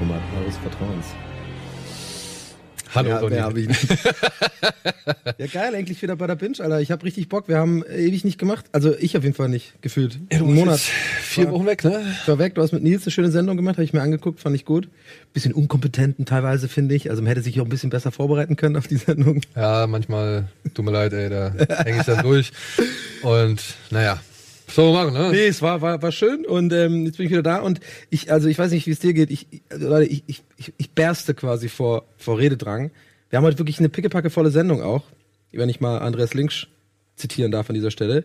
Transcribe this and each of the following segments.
Serienformat eures Vertrauens. Hallo, ja, wer hab ich nicht. ja, geil, endlich wieder Bada Binge, Alter. Ich hab richtig Bock. Wir haben ewig nicht gemacht. Also ich auf jeden Fall nicht, gefühlt. Ja, du Einen Monat. vier Wochen weg, ne? Ich war weg, du hast mit Nils eine schöne Sendung gemacht, habe ich mir angeguckt, fand ich gut. Bisschen unkompetenten teilweise, finde ich. Also man hätte sich auch ein bisschen besser vorbereiten können auf die Sendung. Ja, manchmal, tut mir leid, ey, da hänge ich dann durch. Und naja, so machen, ne? Nee, es war, war, war schön und ähm, jetzt bin ich wieder da und ich, also ich weiß nicht, wie es dir geht. Ich, also, Leute, ich, ich, ich, ich berste quasi vor, vor Rededrang. Wir haben heute wirklich eine pickepackevolle Sendung auch, wenn ich mal Andreas Links zitieren darf an dieser Stelle.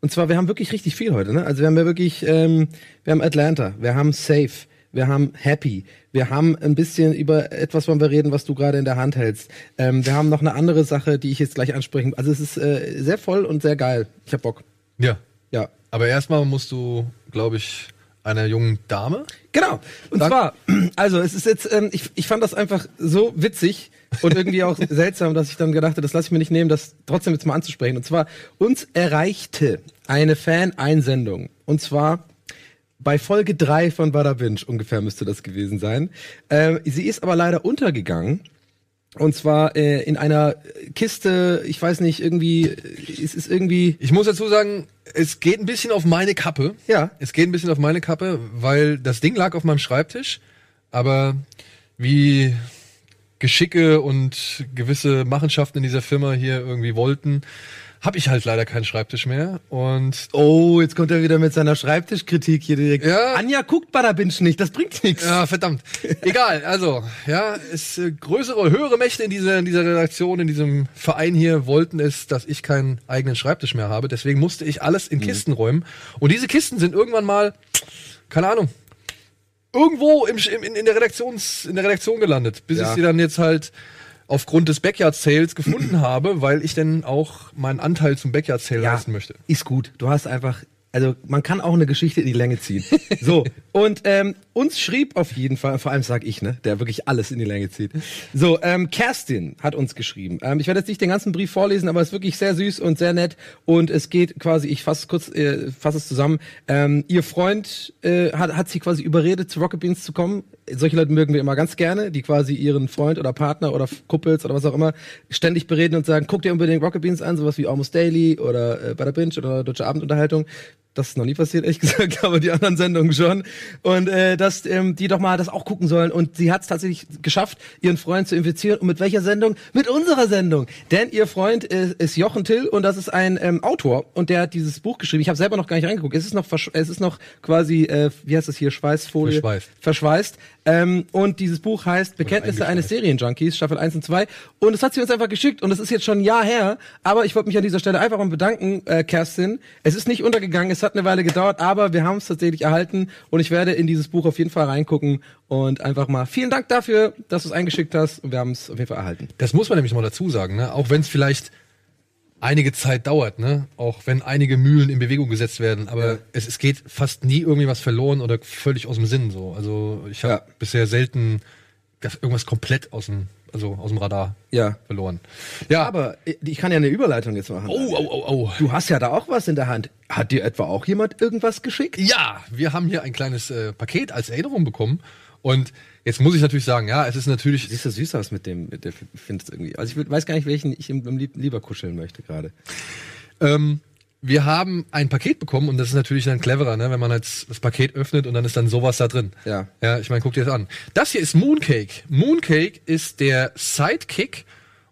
Und zwar, wir haben wirklich richtig viel heute, ne? Also wir haben ja wirklich, ähm, wir haben Atlanta, wir haben Safe, wir haben Happy, wir haben ein bisschen über etwas wollen wir reden, was du gerade in der Hand hältst. Ähm, wir haben noch eine andere Sache, die ich jetzt gleich ansprechen. Also es ist äh, sehr voll und sehr geil. Ich hab Bock. Ja. Ja, Aber erstmal musst du, glaube ich, einer jungen Dame. Genau. Und Sag- zwar, also es ist jetzt, ähm, ich, ich fand das einfach so witzig und irgendwie auch seltsam, dass ich dann gedacht habe, das lasse ich mir nicht nehmen, das trotzdem jetzt mal anzusprechen. Und zwar, uns erreichte eine Fan-Einsendung. Und zwar bei Folge 3 von Bada Binge, ungefähr müsste das gewesen sein. Ähm, sie ist aber leider untergegangen. Und zwar äh, in einer Kiste, ich weiß nicht, irgendwie, äh, es ist irgendwie, Ich muss dazu sagen, es geht ein bisschen auf meine Kappe. Ja. Es geht ein bisschen auf meine Kappe, weil das Ding lag auf meinem Schreibtisch, aber wie Geschicke und gewisse Machenschaften in dieser Firma hier irgendwie wollten, habe ich halt leider keinen Schreibtisch mehr und Oh, jetzt kommt er wieder mit seiner Schreibtischkritik hier direkt. Ja. Anja guckt Bada Binge nicht, das bringt nichts. Ja, verdammt. Egal, also, ja, es äh, größere, höhere Mächte in dieser, in dieser Redaktion, in diesem Verein hier wollten es, dass ich keinen eigenen Schreibtisch mehr habe. Deswegen musste ich alles in Kisten räumen. Und diese Kisten sind irgendwann mal, keine Ahnung, irgendwo im, in, in der Redaktions, in der Redaktion gelandet, bis Ja. ich sie dann jetzt halt aufgrund des Backyard Sales gefunden habe, weil ich dann auch meinen Anteil zum Backyard Sale leisten möchte. Ist gut. Du hast einfach, also man kann auch eine Geschichte in die Länge ziehen. So, und ähm, uns schrieb auf jeden Fall, vor allem sag ich, ne, der wirklich alles in die Länge zieht. So, ähm, Kerstin hat uns geschrieben. Ähm, ich werde jetzt nicht den ganzen Brief vorlesen, aber es ist wirklich sehr süß und sehr nett. Und es geht quasi, ich fasse es kurz, äh, fasse es zusammen. Ähm, ihr Freund äh, hat, hat sie quasi überredet, zu Rocket Beans zu kommen. Solche Leute mögen wir immer ganz gerne, die quasi ihren Freund oder Partner oder Kuppels oder was auch immer ständig bereden und sagen, guck dir unbedingt Rocket Beans an, sowas wie Almost Daily oder äh, Bada Binge oder Deutsche Abendunterhaltung. Das ist noch nie passiert, ehrlich gesagt, aber die anderen Sendungen schon. Und äh, dass ähm, die doch mal das auch gucken sollen. Und sie hat es tatsächlich geschafft, ihren Freund zu infizieren. Und mit welcher Sendung? Mit unserer Sendung. Denn ihr Freund äh, ist Jochen Till und das ist ein ähm, Autor und der hat dieses Buch geschrieben. Ich habe selber noch gar nicht reingeguckt. Es ist noch, versch- es ist noch quasi, äh, wie heißt das hier, Schweißfolie? Verschweißt. verschweißt. Ähm, und dieses Buch heißt Bekenntnisse eines Serienjunkies, Staffel 1 und 2. Und das hat sie uns einfach geschickt. Und das ist jetzt schon ein Jahr her. Aber ich wollte mich an dieser Stelle einfach mal bedanken, äh, Kerstin. Es ist nicht untergegangen, es hat eine Weile gedauert, aber wir haben es tatsächlich erhalten. Und ich werde in dieses Buch auf jeden Fall reingucken und einfach mal vielen Dank dafür, dass du es eingeschickt hast. Und wir haben es auf jeden Fall erhalten. Das muss man nämlich mal dazu sagen, ne? Auch wenn es vielleicht einige Zeit dauert, ne? Auch wenn einige Mühlen in Bewegung gesetzt werden, aber es, es geht fast nie irgendwie was verloren oder völlig aus dem Sinn so. Also ich habe Ja. bisher selten irgendwas komplett aus dem also aus dem Radar Ja. verloren. Ja, Aber ich ich kann ja eine Überleitung jetzt machen. oh oh oh oh. Du hast ja da auch was in der Hand. Hat dir etwa auch jemand irgendwas geschickt? Ja, wir haben hier ein kleines äh, Paket als Erinnerung bekommen und jetzt muss ich natürlich sagen, ja, es ist natürlich Siehst du süß aus mit dem, mit der, findest irgendwie. Also ich würd- weiß gar nicht, welchen ich im, im lieb- lieber kuscheln möchte gerade. Ähm, wir haben ein Paket bekommen und das ist natürlich dann cleverer, ne, wenn man jetzt das Paket öffnet und dann ist dann sowas da drin. Ja. Ja, ich meine, guck dir das an. Das hier ist Mooncake. Mooncake ist der Sidekick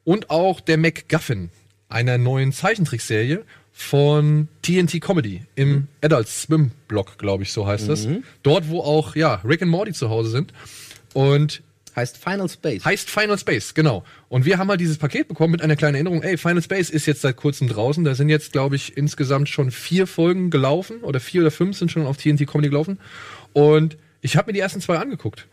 und auch der MacGuffin einer neuen Zeichentrickserie von TNT Comedy im Adult Swim Blog, glaube ich, so heißt das. Dort, wo auch ja Rick und Morty zu Hause sind und Heißt Final Space. Heißt Final Space, genau. Und wir haben halt dieses Paket bekommen mit einer kleinen Erinnerung. Ey, Final Space ist jetzt seit kurzem draußen. Da sind jetzt, glaube ich, insgesamt schon vier Folgen gelaufen. Oder vier oder fünf sind schon auf TNT Comedy gelaufen. Und ich habe mir die ersten zwei angeguckt.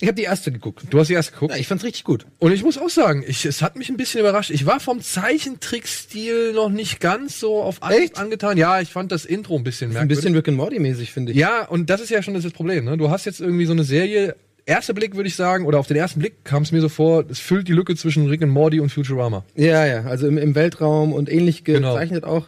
Ich habe die erste geguckt. Du hast die erste geguckt? Ja, ich fand's richtig gut. Und ich muss auch sagen, ich, es hat mich ein bisschen überrascht. Ich war vom Zeichentrickstil noch nicht ganz so auf Anhieb Echt? angetan. Ja, ich fand das Intro ein bisschen Ein merkwürdig. bisschen Rick and Morty mäßig, finde ich. Ja, und das ist ja schon das Problem. Ne? Du hast jetzt irgendwie so eine Serie. Erster Blick würde ich sagen, oder auf den ersten Blick kam es mir so vor, es füllt die Lücke zwischen Rick and Morty und Futurama. Ja, ja, also im, im Weltraum und ähnlich Genau. gezeichnet auch.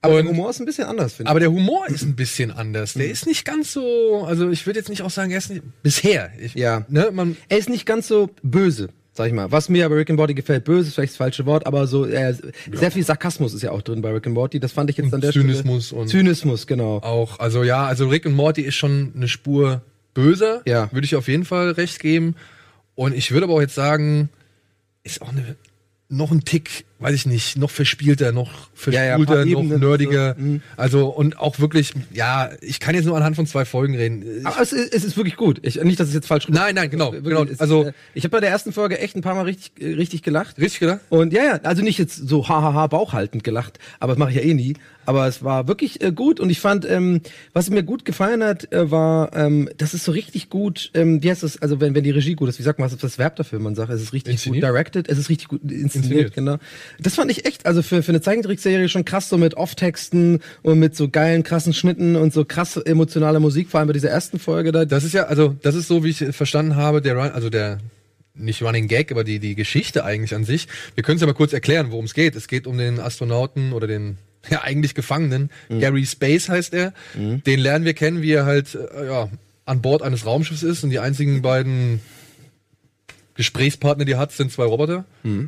Aber Und- der Humor ist ein bisschen anders, finde Aber der Humor ist ein bisschen anders. Der ist nicht ganz so, also ich würde jetzt nicht auch sagen, er ist nicht, bisher. Ich, Ja. Ne, man, ich. Er ist nicht ganz so böse, sag ich mal. Was mir bei Rick and Morty gefällt, böse ist vielleicht das falsche Wort, aber so äh, sehr viel Sarkasmus ist ja auch drin bei Rick and Morty. Das fand ich jetzt an der Zynismus Stelle. und- Zynismus, genau. auch, also ja, also Rick und Morty ist schon eine Spur böser. Ja. Würde ich auf jeden Fall recht geben. Und ich würde aber auch jetzt sagen, ist auch eine, noch ein Tick, weiß ich nicht, noch verspielter, noch Ja, ja, paar noch nerdiger. so, mhm. Also, und auch wirklich, ja, ich kann jetzt nur anhand von zwei Folgen reden. Ich, Aber es ist, es ist wirklich gut. Ich, nicht, dass es jetzt falsch Nein, nein, genau, genau. es ist, Also- äh, ich habe bei der ersten Folge echt ein paar Mal richtig, äh, richtig gelacht. richtig, oder? Und ja, ja, also nicht jetzt so hahaha bauchhaltend gelacht, aber das mache ich ja eh nie. Aber es war wirklich äh, gut und ich fand, ähm, was mir gut gefallen hat, äh, war, ähm, das ist so richtig gut, ähm, wie heißt das, also wenn, wenn die Regie gut ist, wie sagt man, was ist das Verb dafür? Man sagt, es ist richtig Inszeniert? gut directed, es ist richtig gut inszeniert, Inszeniert. genau. Das fand ich echt, also für, für eine Zeichentrickserie schon krass, so mit Off-Texten und mit so geilen, krassen Schnitten und so krass emotionale Musik, vor allem bei dieser ersten Folge da. Das ist ja, also, das ist so, wie ich verstanden habe, der Run, also der, nicht Running Gag, aber die, die Geschichte eigentlich an sich. Wir können es ja mal kurz erklären, worum es geht. Es geht um den Astronauten oder den, ja, eigentlich Gefangenen. Gary Space heißt er. Den lernen wir kennen, wie er halt, äh, ja, an Bord eines Raumschiffs ist und die einzigen beiden Gesprächspartner, die hat, sind zwei Roboter.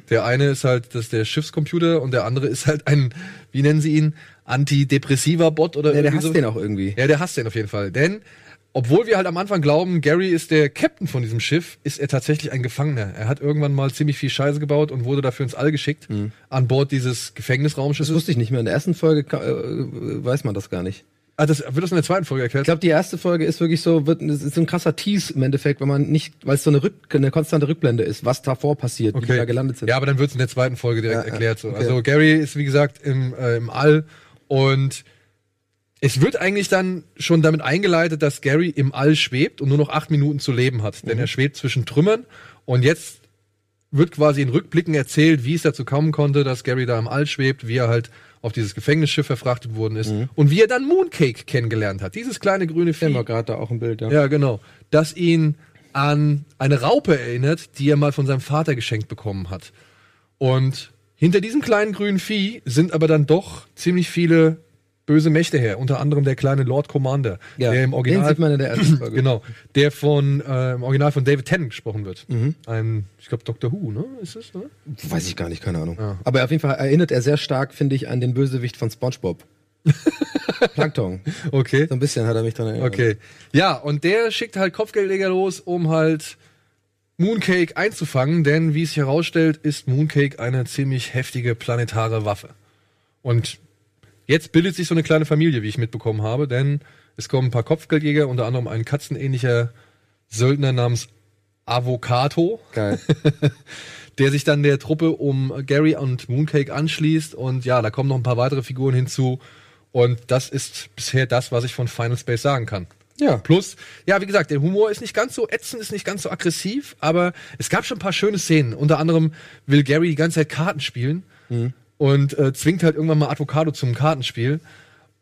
Der eine ist halt das der Schiffscomputer und der andere ist halt ein, wie nennen sie ihn, antidepressiver Bot oder ja, der hasst so. den auch irgendwie. Ja, der hasst den auf jeden Fall. Denn, obwohl wir halt am Anfang glauben, Gary ist der Captain von diesem Schiff, ist er tatsächlich ein Gefangener. Er hat irgendwann mal ziemlich viel Scheiße gebaut und wurde dafür ins All geschickt, an Bord dieses Das Gefängnisraumschiffes. wusste ich nicht mehr. In der ersten Folge äh, weiß man das gar nicht. Ah, das wird das in der zweiten Folge erklärt. Ich glaube, die erste Folge ist wirklich so, wird, ist ein krasser Tease im Endeffekt, wenn man nicht, weil es so eine, Rück, eine konstante Rückblende ist, was davor passiert, wie die da gelandet sind. Ja, aber dann wird es in der zweiten Folge direkt Ja, erklärt. So. okay. Also Gary ist, wie gesagt, im, äh, im All und es wird eigentlich dann schon damit eingeleitet, dass Gary im All schwebt und nur noch acht Minuten zu leben hat. Mhm. Denn er schwebt zwischen Trümmern und jetzt wird quasi in Rückblicken erzählt, wie es dazu kommen konnte, dass Gary da im All schwebt, wie er halt auf dieses Gefängnisschiff verfrachtet worden ist Mhm. und wie er dann Mooncake kennengelernt hat. Dieses kleine grüne Vieh. wir gerade da auch ein Bild, ja. Ja, genau. Das ihn an eine Raupe erinnert, die er mal von seinem Vater geschenkt bekommen hat. Und hinter diesem kleinen grünen Vieh sind aber dann doch ziemlich viele böse Mächte her. Unter anderem der kleine Lord Commander, Ja, der im den Original, sieht man in der ersten Folge. genau, der von äh, im Original von David Tennant gesprochen wird. Mhm. Ein, ich glaube Doctor Who, ne? Ist es? Ne? Weiß ich gar nicht, keine Ahnung. Ja. Aber auf jeden Fall erinnert er sehr stark, finde ich, an den Bösewicht von SpongeBob. Plankton. Okay. So ein bisschen hat er mich dran erinnert. Okay. Ja, und der schickt halt Kopfgeldjäger los, um halt Mooncake einzufangen, denn wie es sich herausstellt, ist Mooncake eine ziemlich heftige planetare Waffe. Und jetzt bildet sich so eine kleine Familie, wie ich mitbekommen habe, denn es kommen ein paar Kopfgeldjäger, unter anderem ein katzenähnlicher Söldner namens Avocato, Geil. der sich dann der Truppe um Gary und Mooncake anschließt. Und ja, da kommen noch ein paar weitere Figuren hinzu. Und das ist bisher das, was ich von Final Space sagen kann. Ja. Plus, ja, wie gesagt, der Humor ist nicht ganz so ätzend, ist nicht ganz so aggressiv, aber es gab schon ein paar schöne Szenen. Unter anderem will Gary die ganze Zeit Karten spielen und äh, zwingt halt irgendwann mal Avocado zum Kartenspiel.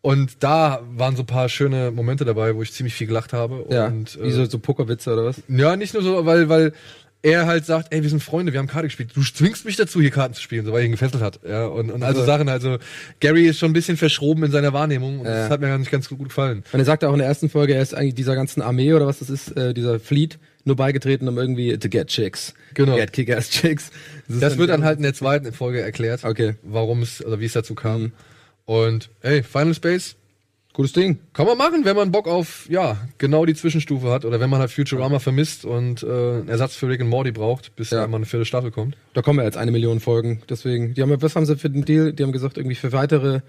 Und da waren so ein paar schöne Momente dabei, wo ich ziemlich viel gelacht habe. Ja. Und, Wie so, so Pokerwitze oder was? ja, nicht nur so, weil, weil er halt sagt, ey, wir sind Freunde, wir haben Karte gespielt. Du zwingst mich dazu, hier Karten zu spielen, so weil er ihn gefesselt hat. Ja, und, und also Also- Sachen, also Gary ist schon ein bisschen verschroben in seiner Wahrnehmung und Ja. das hat mir gar nicht ganz gut gefallen. Und er sagte auch in der ersten Folge, er ist eigentlich dieser ganzen Armee oder was das ist, äh, dieser Fleet, nur beigetreten, um irgendwie to get chicks. Genau. Get kick-ass chicks. ist Das wird dann halt in der zweiten Folge erklärt, Okay. warum es, oder wie es dazu kam. Mhm. Und hey, Final Space Gutes Ding. kann man machen, wenn man Bock auf, ja, genau die Zwischenstufe hat oder wenn man halt Futurama vermisst und äh, einen Ersatz für Rick and Morty braucht, bis Ja. mal eine vierte Staffel kommt. Da kommen ja jetzt eine Million Folgen. Deswegen, die haben, was haben sie für den Deal? Die haben gesagt, irgendwie für weitere,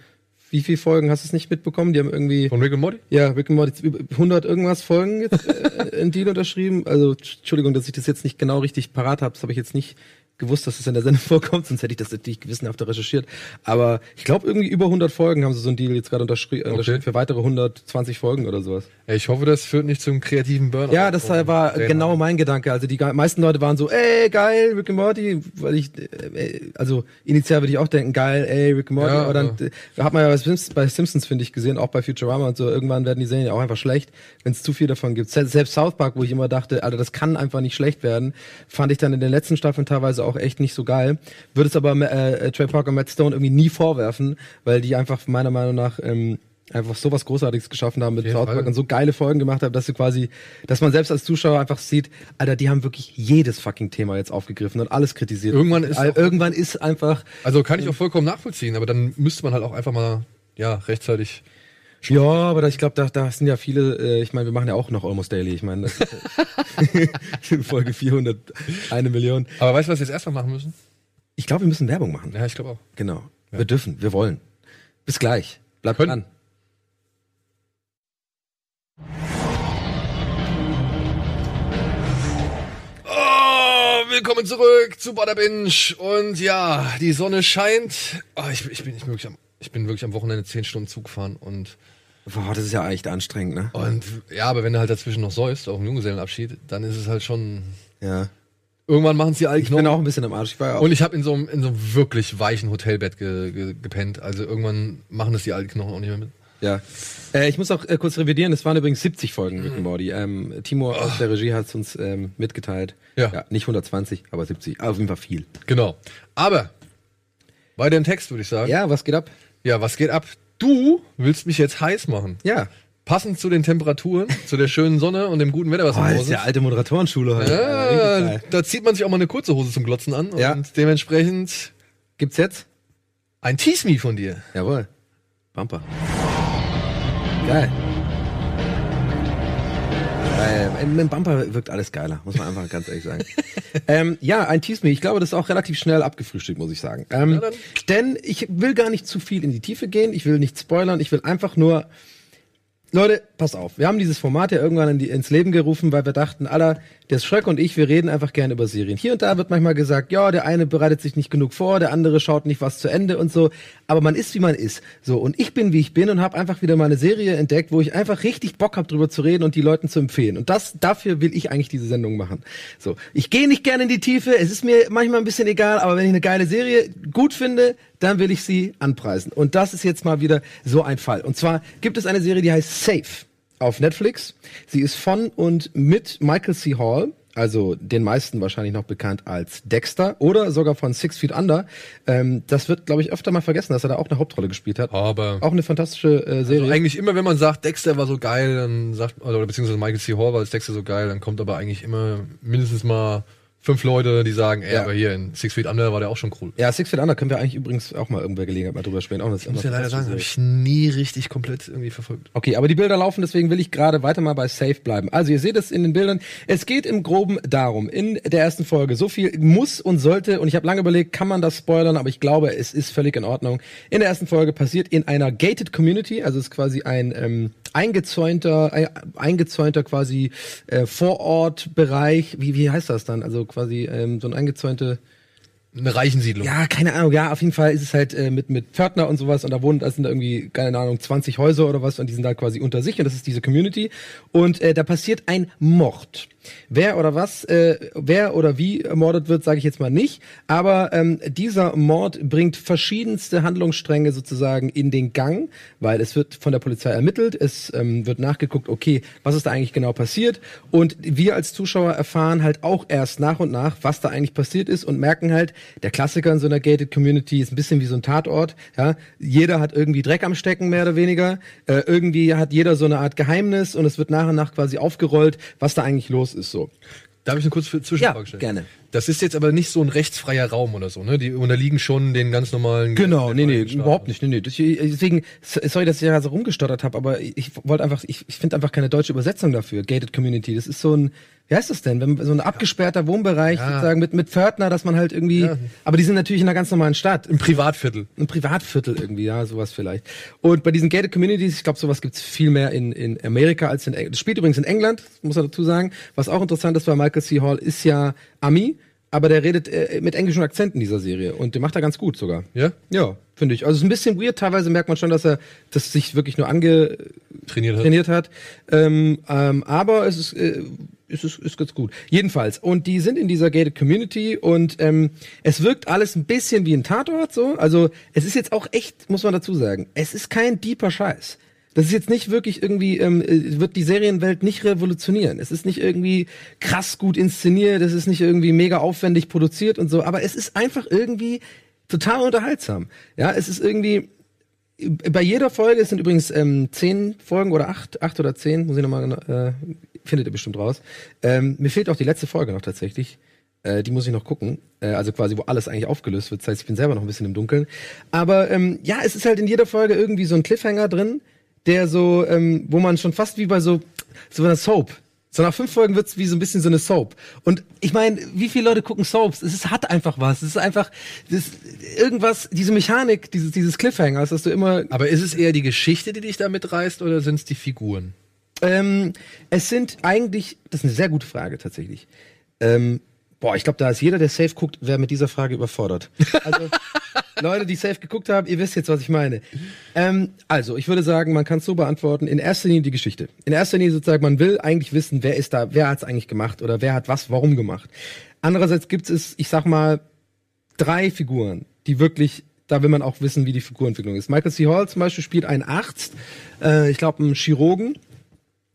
wie viele Folgen hast du es nicht mitbekommen? Die haben irgendwie, Von Rick and Morty? ja, Rick and Morty, über 100 irgendwas Folgen jetzt äh, in Deal unterschrieben. Also, Entschuldigung, dass ich das jetzt nicht genau richtig parat habe. Das habe ich jetzt nicht gewusst, dass das in der Sendung vorkommt, sonst hätte ich das natürlich gewissenhafter recherchiert. Aber ich glaube, irgendwie über 100 Folgen haben sie so einen Deal jetzt gerade unterschri unterschrieben für weitere 120 Folgen oder sowas. Ich hoffe, das führt nicht zum kreativen Burnout. Ja, das war Trainer. genau mein Gedanke. Also die meisten Leute waren so, ey, geil, Rick and Morty, weil ich, äh, also initial würde ich auch denken, geil, ey, Rick and Morty, Ja, aber dann ja. äh, hat man ja bei Simpsons, bei Simpsons finde ich gesehen, auch bei Futurama und so, irgendwann werden die Serien ja auch einfach schlecht, wenn es zu viel davon gibt. Se- Selbst South Park, wo ich immer dachte, Alter, das kann einfach nicht schlecht werden, fand ich dann in den letzten Staffeln teilweise auch echt nicht so geil. Würde es aber äh, Trey Parker und Matt Stone irgendwie nie vorwerfen, weil die einfach meiner Meinung nach ähm, einfach so was Großartiges geschaffen haben mit South. Park und so geile Folgen gemacht haben, dass du quasi, dass man selbst als Zuschauer einfach sieht, Alter, die haben wirklich jedes fucking Thema jetzt aufgegriffen und alles kritisiert. Irgendwann ist Al- auch- irgendwann ist einfach, Also kann ich auch vollkommen nachvollziehen, aber dann müsste man halt auch einfach mal, ja, rechtzeitig. Ja, aber ich glaube, da, da sind ja viele, äh, ich meine, wir machen ja auch noch Almost Daily, ich meine, das ist Folge 400, eine Million. Aber weißt du, was wir jetzt erstmal machen müssen? Ich glaube, wir müssen Werbung machen. Ja, ich glaube auch. Genau. Wir dürfen, wir wollen. Bis gleich. Bleibt Können. dran. Oh, willkommen zurück zu Butter Binge. Und ja, die Sonne scheint. Oh, ich, bin- ich, bin, ich, bin wirklich am, ich bin wirklich am Wochenende 10 Stunden Zug gefahren und, Boah, das ist ja echt anstrengend, ne? und ja, aber wenn du halt dazwischen noch säust, auf dem Junggesellenabschied, dann ist es halt schon. Ja. Irgendwann machen sie alle Ich bin auch ein bisschen am Arsch. Ich war ja auch. Und ich habe in so einem in so einem wirklich weichen Hotelbett ge, ge, gepennt. Also irgendwann machen das die alten Knochen auch nicht mehr mit. Ja. Äh, ich muss auch äh, kurz revidieren, es waren übrigens 70 Folgen Rick and Morty. Ähm, Timo aus der Regie hat es uns ähm, mitgeteilt. Ja. Nicht 120, aber 70. Auf jeden Fall viel. Genau. Aber weiter im Text würde ich sagen. Ja, was geht ab? Ja, was geht ab? Du willst mich jetzt heiß machen. Ja. Passend zu den Temperaturen, zu der schönen Sonne und dem guten Wetter, was Oh, im das Haus ist ist. ja alte Moderatorenschule heute. Ja, da zieht man sich auch mal eine kurze Hose zum Glotzen an Ja. und dementsprechend Gibt's jetzt? ein Tease Me von dir. Jawohl. Bumper. Geil. Geil. Mit dem Bumper wirkt alles geiler, muss man einfach ganz ehrlich sagen. ähm, ja, ein Tease Me. Ich glaube, das ist auch relativ schnell abgefrühstückt, muss ich sagen. Ähm, denn ich will gar nicht zu viel in die Tiefe gehen. Ich will nicht spoilern. Ich will einfach nur Leute, pass auf. Wir haben dieses Format ja irgendwann in die, ins Leben gerufen, weil wir dachten, aller, der Schröck und ich, wir reden einfach gerne über Serien. Hier und da wird manchmal gesagt, ja, der eine bereitet sich nicht genug vor, der andere schaut nicht was zu Ende und so. Aber man ist, wie man ist. So, und ich bin, wie ich bin und habe einfach wieder mal eine Serie entdeckt, wo ich einfach richtig Bock habe, drüber zu reden und die Leuten zu empfehlen. Und das, dafür will ich eigentlich diese Sendung machen. So, ich gehe nicht gerne in die Tiefe, es ist mir manchmal ein bisschen egal, aber wenn ich eine geile Serie gut finde, dann will ich sie anpreisen. Und das ist jetzt mal wieder so ein Fall. Und zwar gibt es eine Serie, die heißt Safe auf Netflix. Sie ist von und mit Michael C. Hall, also den meisten wahrscheinlich noch bekannt als Dexter oder sogar von Six Feet Under. Ähm, das wird, glaube ich, öfter mal vergessen, dass er da auch eine Hauptrolle gespielt hat. Aber Auch eine fantastische äh, Serie. also eigentlich immer, wenn man sagt, Dexter war so geil, dann sagt, oder beziehungsweise Michael C. Hall war als Dexter so geil, dann kommt aber eigentlich immer mindestens mal fünf Leute, die sagen, ey, Ja. aber hier in Six Feet Under war der auch schon cool. ja, Six Feet Under können wir eigentlich übrigens auch mal irgendwer Gelegenheit mal drüber sprechen. Auch eine, Ich muss ja leider sagen, habe ich nie richtig komplett irgendwie verfolgt. Okay, aber die Bilder laufen, deswegen will ich gerade weiter mal bei Safe bleiben. Also ihr seht es in den Bildern. Es geht im Groben darum, in der ersten Folge, so viel muss und sollte, und ich habe lange überlegt, kann man das spoilern, aber ich glaube, es ist völlig in Ordnung. In der ersten Folge passiert in einer gated Community, also es ist quasi ein ähm, eingezäunter, ein, eingezäunter quasi äh, Vorortbereich, wie, wie heißt das dann? Also quasi ähm, so ein eingezäunte Eine Reichensiedlung. ja, keine Ahnung. Ja, auf jeden Fall ist es halt äh, mit mit Pförtner und sowas und da wohnen, da sind da irgendwie keine Ahnung 20 Häuser oder was und die sind da quasi unter sich und das ist diese Community und äh, da passiert ein Mord. Wer oder was, äh, wer oder wie ermordet wird, sage ich jetzt mal nicht. Aber ähm, dieser Mord bringt verschiedenste Handlungsstränge sozusagen in den Gang, weil es wird von der Polizei ermittelt, es ähm, wird nachgeguckt, okay, was ist da eigentlich genau passiert? Und wir als Zuschauer erfahren halt auch erst nach und nach, was da eigentlich passiert ist und merken halt, der Klassiker in so einer gated Community ist ein bisschen wie so ein Tatort, ja, jeder hat irgendwie Dreck am Stecken mehr oder weniger, äh, irgendwie hat jeder so eine Art Geheimnis und es wird nach und nach quasi aufgerollt, was da eigentlich los ist so. Darf ich eine kurze Zwischenfrage stellen? gerne. Das ist jetzt aber nicht so ein rechtsfreier Raum oder so, ne? Die unterliegen schon den ganz normalen. Genau, nee, nee, Staaten. überhaupt nicht. Nee, nee. Deswegen, sorry, dass ich da so rumgestottert habe, aber ich wollte einfach, ich, ich finde einfach keine deutsche Übersetzung dafür. Gated Community. Das ist so ein, wie heißt das denn? Wenn, so ein abgesperrter Wohnbereich, Ja. sozusagen mit, mit Pförtner, dass man halt irgendwie, Ja. aber die sind natürlich in einer ganz normalen Stadt. Im Privatviertel. Ein Privatviertel irgendwie, ja, sowas vielleicht. Und bei diesen Gated Communities, ich glaube, sowas gibt's viel mehr in, in Amerika als in England. Das spielt übrigens in England, muss man dazu sagen. Was auch interessant ist, weil Michael C. Hall ist ja Ami, aber der redet äh, mit englischen Akzent in dieser Serie und der macht er ganz gut sogar. Ja? Ja, finde ich. Also es ist ein bisschen weird. Teilweise merkt man schon, dass er das sich wirklich nur angetrainiert Trainiert hat. hat. Ähm, ähm, aber es ist, äh, es ist, ist ganz gut. Jedenfalls. Und die sind in dieser gated Community und ähm, es wirkt alles ein bisschen wie ein Tatort so. Also es ist jetzt auch echt, muss man dazu sagen, es ist kein deeper Scheiß. Das ist jetzt nicht wirklich irgendwie, ähm, äh, wird die Serienwelt nicht revolutionieren. Es ist nicht irgendwie krass gut inszeniert, es ist nicht irgendwie mega aufwendig produziert und so, aber es ist einfach irgendwie total unterhaltsam. Ja, es ist irgendwie, bei jeder Folge, es sind übrigens ähm, zehn Folgen oder acht, acht oder zehn, muss ich nochmal, äh, findet ihr bestimmt raus. Ähm, mir fehlt auch die letzte Folge noch tatsächlich. Äh, die muss ich noch gucken. Äh, also quasi, wo alles eigentlich aufgelöst wird. Das heißt, ich bin selber noch ein bisschen im Dunkeln. Aber ähm, ja, es ist halt in jeder Folge irgendwie so ein Cliffhanger drin, der so, ähm, wo man schon fast wie bei so, so einer Soap. So nach fünf Folgen wird's wie so ein bisschen so eine Soap. Und ich meine, wie viele Leute gucken Soaps? Es ist, hat einfach was. Es ist einfach das, irgendwas, diese Mechanik, dieses, dieses Cliffhangers, dass du immer. Aber ist es eher die Geschichte, die dich da mitreißt, oder sind es die Figuren? Ähm, es sind eigentlich, das ist eine sehr gute Frage tatsächlich. Ähm, boah, ich glaube, da ist jeder, der safe guckt, wer mit dieser Frage überfordert. Also Leute, die safe geguckt haben, ihr wisst jetzt, was ich meine. Ähm, also, ich würde sagen, man kann es so beantworten. In erster Linie die Geschichte. In erster Linie sozusagen, man will eigentlich wissen, wer ist da, wer hat es eigentlich gemacht oder wer hat was, warum gemacht. Andererseits gibt es, ich sag mal, drei Figuren, die wirklich da will man auch wissen, wie die Figurentwicklung ist. Michael C. Hall zum Beispiel spielt einen Arzt, äh, ich glaube einen Chirurgen,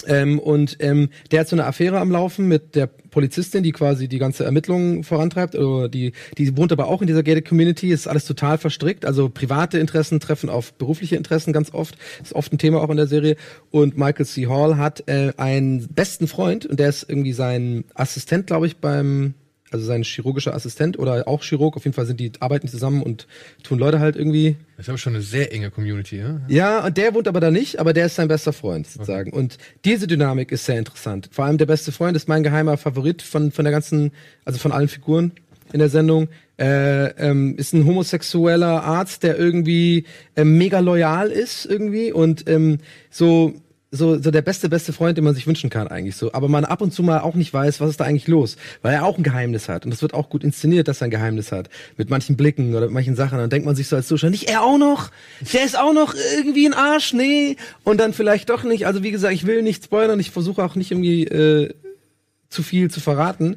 ähm, und ähm, der hat so eine Affäre am Laufen mit der Polizistin, die quasi die ganze Ermittlung vorantreibt. Oder die, die wohnt aber auch in dieser gated Community. Ist alles total verstrickt. Also private Interessen treffen auf berufliche Interessen ganz oft. Ist oft ein Thema auch in der Serie. Und Michael C. Hall hat äh, einen besten Freund und der ist irgendwie sein Assistent, glaube ich, beim also sein chirurgischer Assistent oder auch Chirurg, auf jeden Fall sind die arbeiten zusammen und tun Leute halt irgendwie. Das ist aber schon eine sehr enge Community, ja? Ja, und der wohnt aber da nicht, aber der ist sein bester Freund sozusagen. Okay. Und diese Dynamik ist sehr interessant. Vor allem der beste Freund ist mein geheimer Favorit von von der ganzen, also von allen Figuren in der Sendung. Äh, ähm, ist ein homosexueller Arzt, der irgendwie äh, mega loyal ist irgendwie und ähm, so so, so der beste, beste Freund, den man sich wünschen kann eigentlich so. Aber man ab und zu mal auch nicht weiß, was ist da eigentlich los. Weil er auch ein Geheimnis hat. Und das wird auch gut inszeniert, dass er ein Geheimnis hat. Mit manchen Blicken oder mit manchen Sachen. Dann denkt man sich so als Zuschauer, nicht er auch noch? Der ist auch noch irgendwie ein Arsch? Nee. Und dann vielleicht doch nicht. Also wie gesagt, ich will nicht spoilern. Ich versuche auch nicht irgendwie äh, zu viel zu verraten.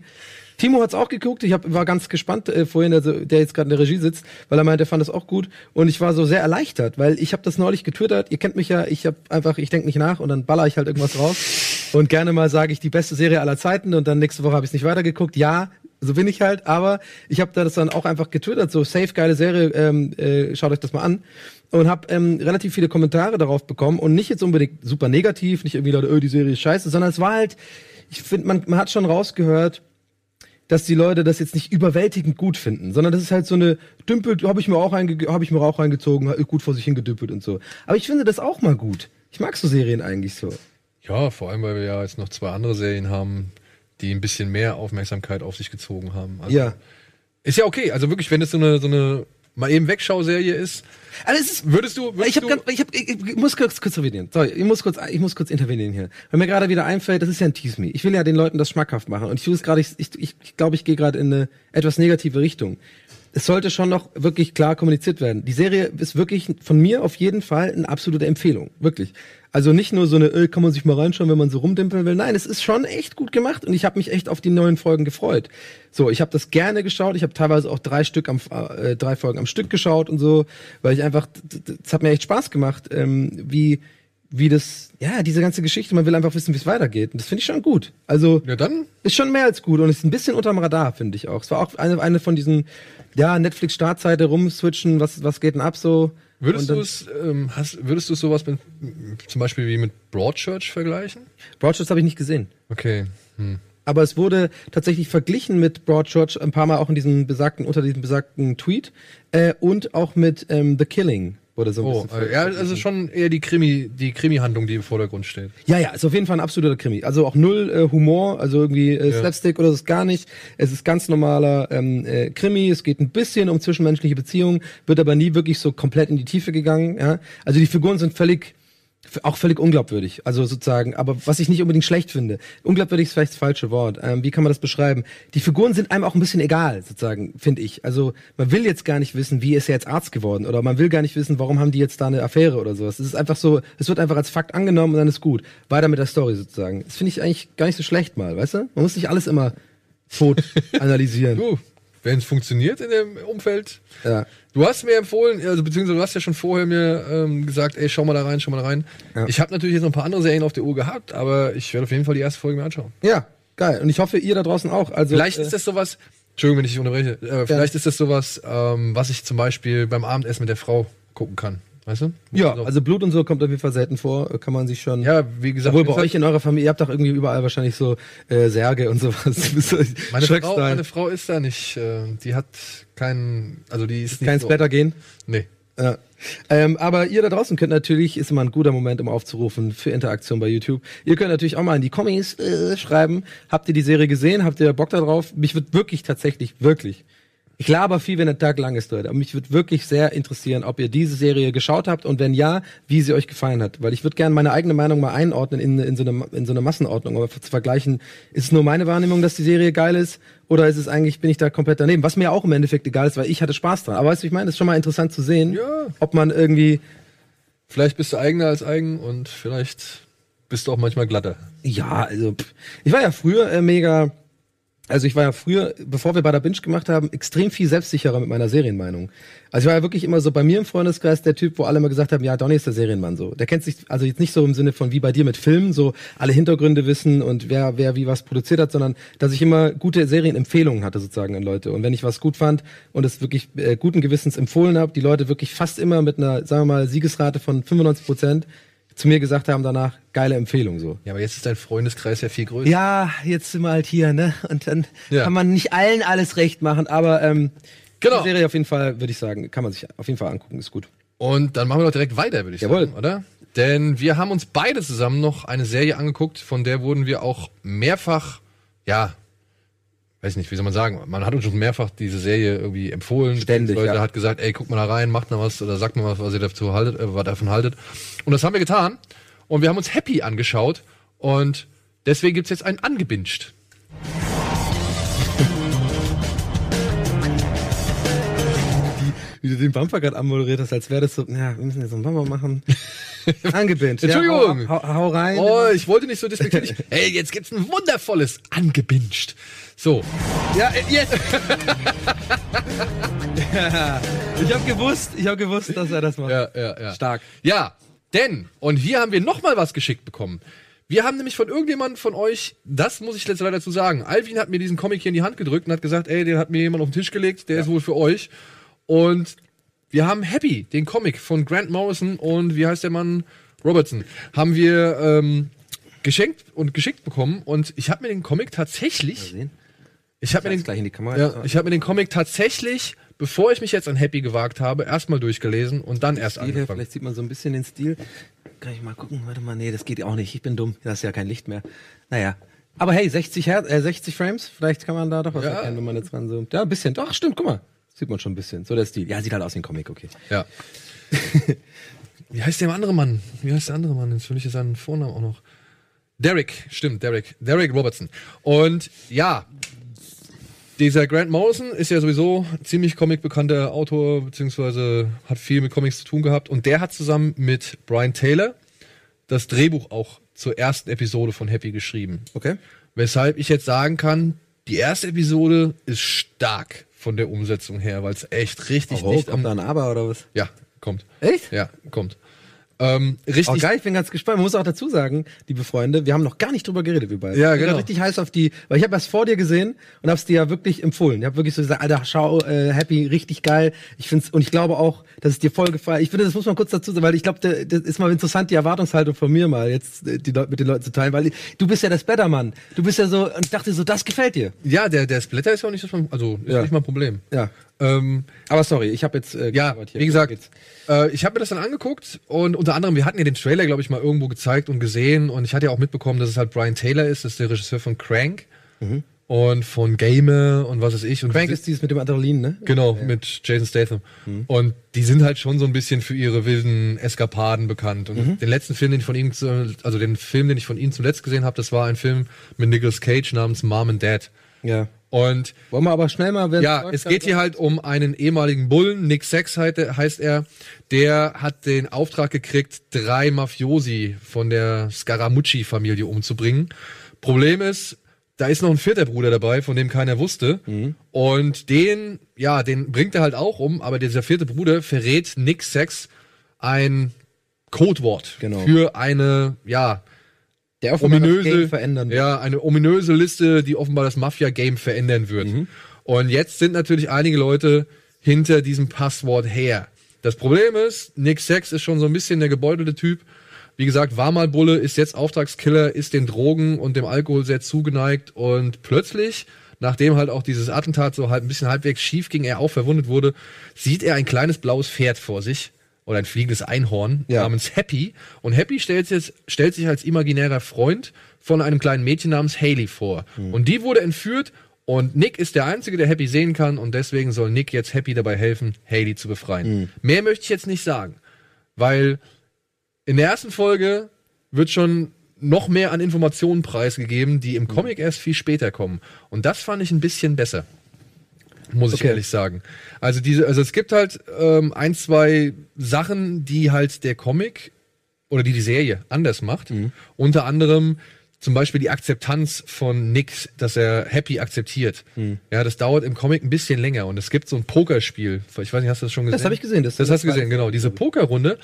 Timo hat's auch geguckt. Ich hab, war ganz gespannt äh, vorhin, also, der jetzt gerade in der Regie sitzt, weil er meinte, er fand das auch gut. Und ich war so sehr erleichtert, weil ich habe das neulich getwittert. Ihr kennt mich ja, ich habe einfach, ich denk nicht nach und dann baller ich halt irgendwas raus. Und gerne mal sage ich die beste Serie aller Zeiten und dann nächste Woche habe ich nicht weitergeguckt. Ja, so bin ich halt, aber ich habe da das dann auch einfach getwittert, so safe geile Serie, ähm, äh, schaut euch das mal an und habe ähm, relativ viele Kommentare darauf bekommen und nicht jetzt unbedingt super negativ, nicht irgendwie Leute, oh, die Serie ist scheiße, sondern es war halt, ich finde, man, man hat schon rausgehört, dass die Leute das jetzt nicht überwältigend gut finden, sondern das ist halt so eine dümpelt, habe ich mir auch habe ich mir auch reingezogen, gut vor sich hingedümpelt und so. Aber ich finde das auch mal gut. Ich mag so Serien eigentlich so. Ja, vor allem weil wir ja jetzt noch zwei andere Serien haben, die ein bisschen mehr Aufmerksamkeit auf sich gezogen haben. Also, ja. Ist ja okay, also wirklich, wenn es so eine so eine mal eben Wegschauserie ist. Also es ist, würdest du, würdest ich, hab ganz, ich, hab, ich, ich muss kurz, kurz intervenieren. Sorry, ich muss kurz, ich muss kurz intervenieren hier. Weil mir gerade wieder einfällt, das ist ja ein Tease Me. Ich will ja den Leuten das schmackhaft machen und ich tue es gerade, ich, ich, ich glaube, ich gehe gerade in eine etwas negative Richtung es sollte schon noch wirklich klar kommuniziert werden. Die Serie ist wirklich von mir auf jeden Fall eine absolute Empfehlung. Wirklich. Also nicht nur so eine, äh, kann man sich mal reinschauen, wenn man so rumdimpeln will. Nein, es ist schon echt gut gemacht und ich habe mich echt auf die neuen Folgen gefreut. So, ich habe das gerne geschaut. Ich habe teilweise auch drei Stück am äh, drei Folgen am Stück geschaut und so, weil ich einfach, es hat mir echt Spaß gemacht, ähm, wie wie das, ja, diese ganze Geschichte, man will einfach wissen, wie es weitergeht. Und das finde ich schon gut. Also, ja, dann? ist schon mehr als gut und ist ein bisschen unterm Radar, finde ich auch. Es war auch eine, eine von diesen, ja, Netflix-Startseite rumswitchen, was, was geht denn ab so. Würdest du es, ähm, hast, würdest du sowas mit, zum Beispiel wie mit Broadchurch vergleichen? Broadchurch habe ich nicht gesehen. Okay. Hm. Aber es wurde tatsächlich verglichen mit Broadchurch ein paar Mal auch in diesem besagten, unter diesem besagten Tweet äh, und auch mit ähm, The Killing oder so ein oh, bisschen. Ja, also schon eher die Krimi, die Krimi-Handlung, die im Vordergrund steht. Ja, ja, ist auf jeden Fall ein absoluter Krimi. Also auch null äh, Humor, also irgendwie äh, ja. Slapstick oder so ist gar nicht. Es ist ganz normaler ähm, äh, Krimi. Es geht ein bisschen um zwischenmenschliche Beziehungen, wird aber nie wirklich so komplett in die Tiefe gegangen. Ja, also die Figuren sind völlig auch völlig unglaubwürdig, also sozusagen, aber was ich nicht unbedingt schlecht finde. Unglaubwürdig ist vielleicht das falsche Wort. Ähm, wie kann man das beschreiben? Die Figuren sind einem auch ein bisschen egal, sozusagen, finde ich. Also man will jetzt gar nicht wissen, wie ist er jetzt Arzt geworden oder man will gar nicht wissen, warum haben die jetzt da eine Affäre oder sowas. Es ist einfach so, es wird einfach als Fakt angenommen und dann ist gut. Weiter mit der Story sozusagen. Das finde ich eigentlich gar nicht so schlecht mal, weißt du? Man muss nicht alles immer tot analysieren. Du, wenn es funktioniert in dem Umfeld. Ja. Du hast mir empfohlen, also beziehungsweise du hast ja schon vorher mir ähm, gesagt, ey, schau mal da rein, schau mal da rein. Ja. Ich habe natürlich jetzt noch ein paar andere Serien auf der Uhr gehabt, aber ich werde auf jeden Fall die erste Folge mir anschauen. Ja, geil. Und ich hoffe, ihr da draußen auch. Also, Vielleicht äh, ist das sowas, Entschuldigung, wenn ich dich unterbreche, äh, vielleicht ist das sowas, ähm, was ich zum Beispiel beim Abendessen mit der Frau gucken kann. Weißt du? Ja, also Blut und so kommt auf jeden Fall selten vor, kann man sich schon. ja, wie gesagt, Obwohl bei euch in eurer Familie, ihr habt doch irgendwie überall wahrscheinlich so äh, Särge und sowas. meine. Frau, meine Frau ist da nicht, äh, die hat keinen, also die ist nicht Kein so. Splatter gehen. Nee. Ja. Ähm, aber ihr da draußen könnt natürlich, ist immer ein guter Moment, um aufzurufen für Interaktion bei YouTube. Ihr könnt natürlich auch mal in die Kommis äh, schreiben. Habt ihr die Serie gesehen? Habt ihr Bock darauf? Mich wird wirklich tatsächlich, wirklich. Ich laber viel, wenn der Tag lang ist, Leute. Aber mich wird wirklich sehr interessieren, ob ihr diese Serie geschaut habt und wenn ja, wie sie euch gefallen hat. Weil ich würde gerne meine eigene Meinung mal einordnen in, in, so eine, in so eine Massenordnung. Aber zu vergleichen, ist es nur meine Wahrnehmung, dass die Serie geil ist? Oder ist es eigentlich, bin ich da komplett daneben? Was mir auch im Endeffekt egal ist, weil ich hatte Spaß dran. Aber weißt du, ich meine? Das ist schon mal interessant zu sehen, Ja. ob man irgendwie Vielleicht bist du eigener als eigen und vielleicht bist du auch manchmal glatter. Ja, also pff. ich war ja früher äh, mega, also ich war ja früher, bevor wir bei der Binge gemacht haben, extrem viel selbstsicherer mit meiner Serienmeinung. Also ich war ja wirklich immer so bei mir im Freundeskreis der Typ, wo alle immer gesagt haben, ja, Donny ist der Serienmann so. Der kennt sich, also jetzt nicht so im Sinne von wie bei dir mit Filmen, so alle Hintergründe wissen und wer, wer wie was produziert hat, sondern dass ich immer gute Serienempfehlungen hatte sozusagen an Leute. Und wenn ich was gut fand und es wirklich äh, guten Gewissens empfohlen habe, die Leute wirklich fast immer mit einer, sagen wir mal, Siegesrate von 95 Prozent zu mir gesagt haben danach, geile Empfehlung so. Ja, aber jetzt ist dein Freundeskreis ja viel größer. Ja, jetzt sind wir halt hier, ne? Und dann Ja. kann man nicht allen alles recht machen, aber ähm, Genau. die Serie auf jeden Fall, würde ich sagen, kann man sich auf jeden Fall angucken, ist gut. Und dann machen wir doch direkt weiter, würde ich Jawohl. sagen, oder? Denn wir haben uns beide zusammen noch eine Serie angeguckt, von der wurden wir auch mehrfach, ja, weiß nicht, wie soll man sagen, man hat uns schon mehrfach diese Serie irgendwie empfohlen. Ständig, Leute ja. hat gesagt, ey, guck mal da rein, macht mal was oder sagt mal was, was ihr dazu haltet, äh, was davon haltet. Und das haben wir getan. Und wir haben uns Happy angeschaut und deswegen gibt's jetzt einen angebinscht. Wie du den Bumper gerade anmoderiert hast, als wäre das so, ja, wir müssen jetzt einen Bumper machen. Angebindet. Entschuldigung. Ja, hau, hau, hau rein. Oh, ich wollte nicht so despektierlich. Ey, jetzt gibt's ein wundervolles angebinscht. So, Ja, äh, jetzt. ich habe gewusst, ich habe gewusst, dass er das macht. Ja, ja, ja. Stark. Ja, denn, und hier haben wir noch mal was geschickt bekommen. Wir haben nämlich von irgendjemandem von euch, das muss ich jetzt leider dazu sagen, Alvin hat mir diesen Comic hier in die Hand gedrückt und hat gesagt, ey, den hat mir jemand auf den Tisch gelegt, der ist wohl für euch. Und wir haben Happy, den Comic von Grant Morrison und wie heißt der Mann? Robertson. Haben wir ähm, geschenkt und geschickt bekommen und ich habe mir den Comic tatsächlich? Ich habe mir den gleich in die Kamera. ja, ich habe mir den Comic tatsächlich, bevor ich mich jetzt an Happy gewagt habe, erstmal durchgelesen und dann erst Stil angefangen. vielleicht sieht man so ein bisschen den Stil. Kann ich mal gucken? Warte mal, nee, das geht auch nicht. Ich bin dumm. Da ist ja kein Licht mehr. Naja. Aber hey, 60, Hertz, äh, 60 Frames, vielleicht kann man da doch was Ja. erkennen, wenn man jetzt ranzoomt. Ja, ein bisschen. Doch, stimmt, guck mal. Sieht man schon ein bisschen. So der Stil. Ja, sieht halt aus wie ein Comic, okay. Ja. Wie heißt der andere Mann? Wie heißt der andere Mann? Jetzt will ich seinen Vornamen auch noch. Derek, stimmt, Derek. Derek Robertson. Und ja, dieser Grant Morrison ist ja sowieso ziemlich comicbekannter Autor, beziehungsweise hat viel mit Comics zu tun gehabt. Und der hat zusammen mit Brian Taylor das Drehbuch auch zur ersten Episode von Happy geschrieben. Okay. Weshalb ich jetzt sagen kann, die erste Episode ist stark von der Umsetzung her, weil es echt richtig Oh, dicht kommt am... ein Aber oder was? Ja, kommt. Echt? Ja, kommt. Ähm, richtig. Oh, geil, ich bin ganz gespannt. Man muss auch dazu sagen, liebe Freunde, wir haben noch gar nicht drüber geredet, wir beide. Ja, ich bin genau. richtig heiß auf die, weil ich habe das vor dir gesehen und hab's dir ja wirklich empfohlen. Ich habe wirklich so gesagt, Alter, schau, äh, Happy, richtig geil. Ich find's und ich glaube auch, dass es dir voll gefallen. Ich finde, das muss man kurz dazu sagen, weil ich glaube, da- das ist mal interessant, die Erwartungshaltung von mir mal jetzt äh, die Leute mit den Leuten zu teilen, weil du bist ja das Bettermann. Du bist ja so und ich dachte so, das gefällt dir. ja, der, der Splitter ist ja auch nicht das, also ist Ja. nicht mal ein Problem. Ja. Ähm, Aber sorry, ich habe jetzt äh, ja, wie gesagt, äh, ich habe mir das dann angeguckt und unter anderem, wir hatten ja den Trailer, glaube ich, mal irgendwo gezeigt und gesehen und ich hatte ja auch mitbekommen, dass es halt Brian Taylor ist, das ist der Regisseur von Crank und von Gamer und was weiß ich. Und Mhm. Die- ist dieses mit dem Adrenalin, ne? Genau, mit Jason Statham. Mhm. Und die sind halt schon so ein bisschen für ihre wilden Eskapaden bekannt. Und Mhm. den letzten Film, den ich von ihm, zu- also den Film, den ich von ihm zuletzt gesehen habe, das war ein Film mit Nicolas Cage namens Mom and Dad. Ja. Und Wollen wir aber schnell mal, ja, es geht hier halt um einen ehemaligen Bullen, Nick Sex heißt heißt er, der hat den Auftrag gekriegt, drei Mafiosi von der Scaramucci-Familie umzubringen. Problem ist, da ist noch ein vierter Bruder dabei, von dem keiner wusste. Mhm. Und den, ja, den bringt er halt auch um, aber dieser vierte Bruder verrät Nick Sex ein Codewort Genau. für eine, ja, Der offenbar das ominöse, Game verändern wird. ja, eine ominöse Liste, die offenbar das Mafia-Game verändern wird. Mhm. Und jetzt sind natürlich einige Leute hinter diesem Passwort her. Das Problem ist, Nick Sex ist schon so ein bisschen der gebeutelte Typ. Wie gesagt, war mal Bulle, ist jetzt Auftragskiller, ist den Drogen und dem Alkohol sehr zugeneigt und plötzlich, nachdem halt auch dieses Attentat so halt ein bisschen halbwegs schief ging, er auch verwundet wurde, sieht er ein kleines blaues Pferd vor sich oder ein fliegendes Einhorn Ja. namens Happy und Happy stellt, jetzt, stellt sich als imaginärer Freund von einem kleinen Mädchen namens Haley vor und die wurde entführt und Nick ist der Einzige, der Happy sehen kann und deswegen soll Nick jetzt Happy dabei helfen, Haley zu befreien. Mehr möchte ich jetzt nicht sagen, weil in der ersten Folge wird schon noch mehr an Informationen preisgegeben, die im Comic erst viel später kommen. Und das fand ich ein bisschen besser. Muss ich Okay. ehrlich sagen. Also diese, also es gibt halt ähm, ein, zwei Sachen, die halt der Comic oder die die Serie anders macht. Unter anderem zum Beispiel die Akzeptanz von Nick, dass er Happy akzeptiert. Ja, das dauert im Comic ein bisschen länger und es gibt so ein Pokerspiel. Ich weiß nicht, hast du das schon gesehen? Das habe ich gesehen. Das, Das hast du gesehen, genau. Diese Pokerrunde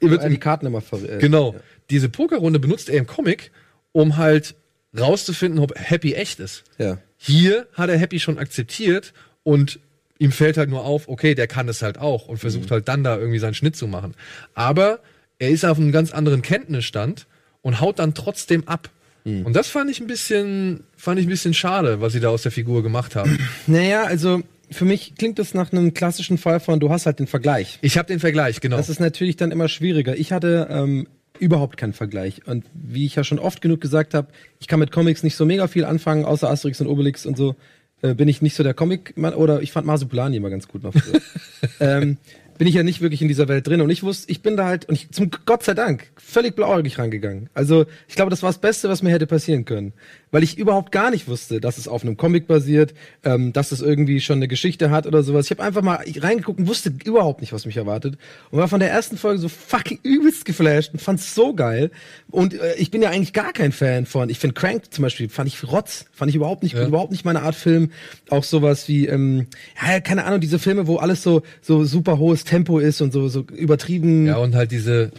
wird die Karten immer ver äh, Genau. Diese Pokerrunde benutzt er im Comic, um halt rauszufinden, ob Happy echt ist. Ja. Hier hat er Happy schon akzeptiert und ihm fällt halt nur auf, okay, der kann es halt auch und versucht halt dann da irgendwie seinen Schnitt zu machen. Aber er ist auf einem ganz anderen Kenntnisstand und haut dann trotzdem ab. Und das fand ich ein bisschen, fand ich ein bisschen schade, was sie da aus der Figur gemacht haben. Naja, also für mich klingt das nach einem klassischen Fall von, du hast halt den Vergleich. Ich habe den Vergleich, genau. Das ist natürlich dann immer schwieriger. Ich hatte ähm, überhaupt keinen Vergleich. Und wie ich ja schon oft genug gesagt habe, ich kann mit Comics nicht so mega viel anfangen, außer Asterix und Obelix und so. Äh, bin ich nicht so der Comic-Mann. Oder ich fand Masupulani immer ganz gut noch früher. ähm, bin ich ja nicht wirklich in dieser Welt drin. Und ich wusste, ich bin da halt, und ich, zum Gott sei Dank, völlig blauäugig rangegangen. Also ich glaube, das war das Beste, was mir hätte passieren können. Weil ich überhaupt gar nicht wusste, dass es auf einem Comic basiert, ähm, dass es irgendwie schon eine Geschichte hat oder sowas. Ich habe einfach mal reingeguckt und wusste überhaupt nicht, was mich erwartet. Und war von der ersten Folge so fucking übelst geflasht und fand's so geil. Und äh, ich bin ja eigentlich gar kein Fan von. Ich finde Crank zum Beispiel, fand ich Rotz. Fand ich überhaupt nicht, Ja. überhaupt nicht meine Art Film. Auch sowas wie, ähm, ja, keine Ahnung, diese Filme, wo alles so, so super hohes Tempo ist und so, so übertrieben. Ja, und halt diese,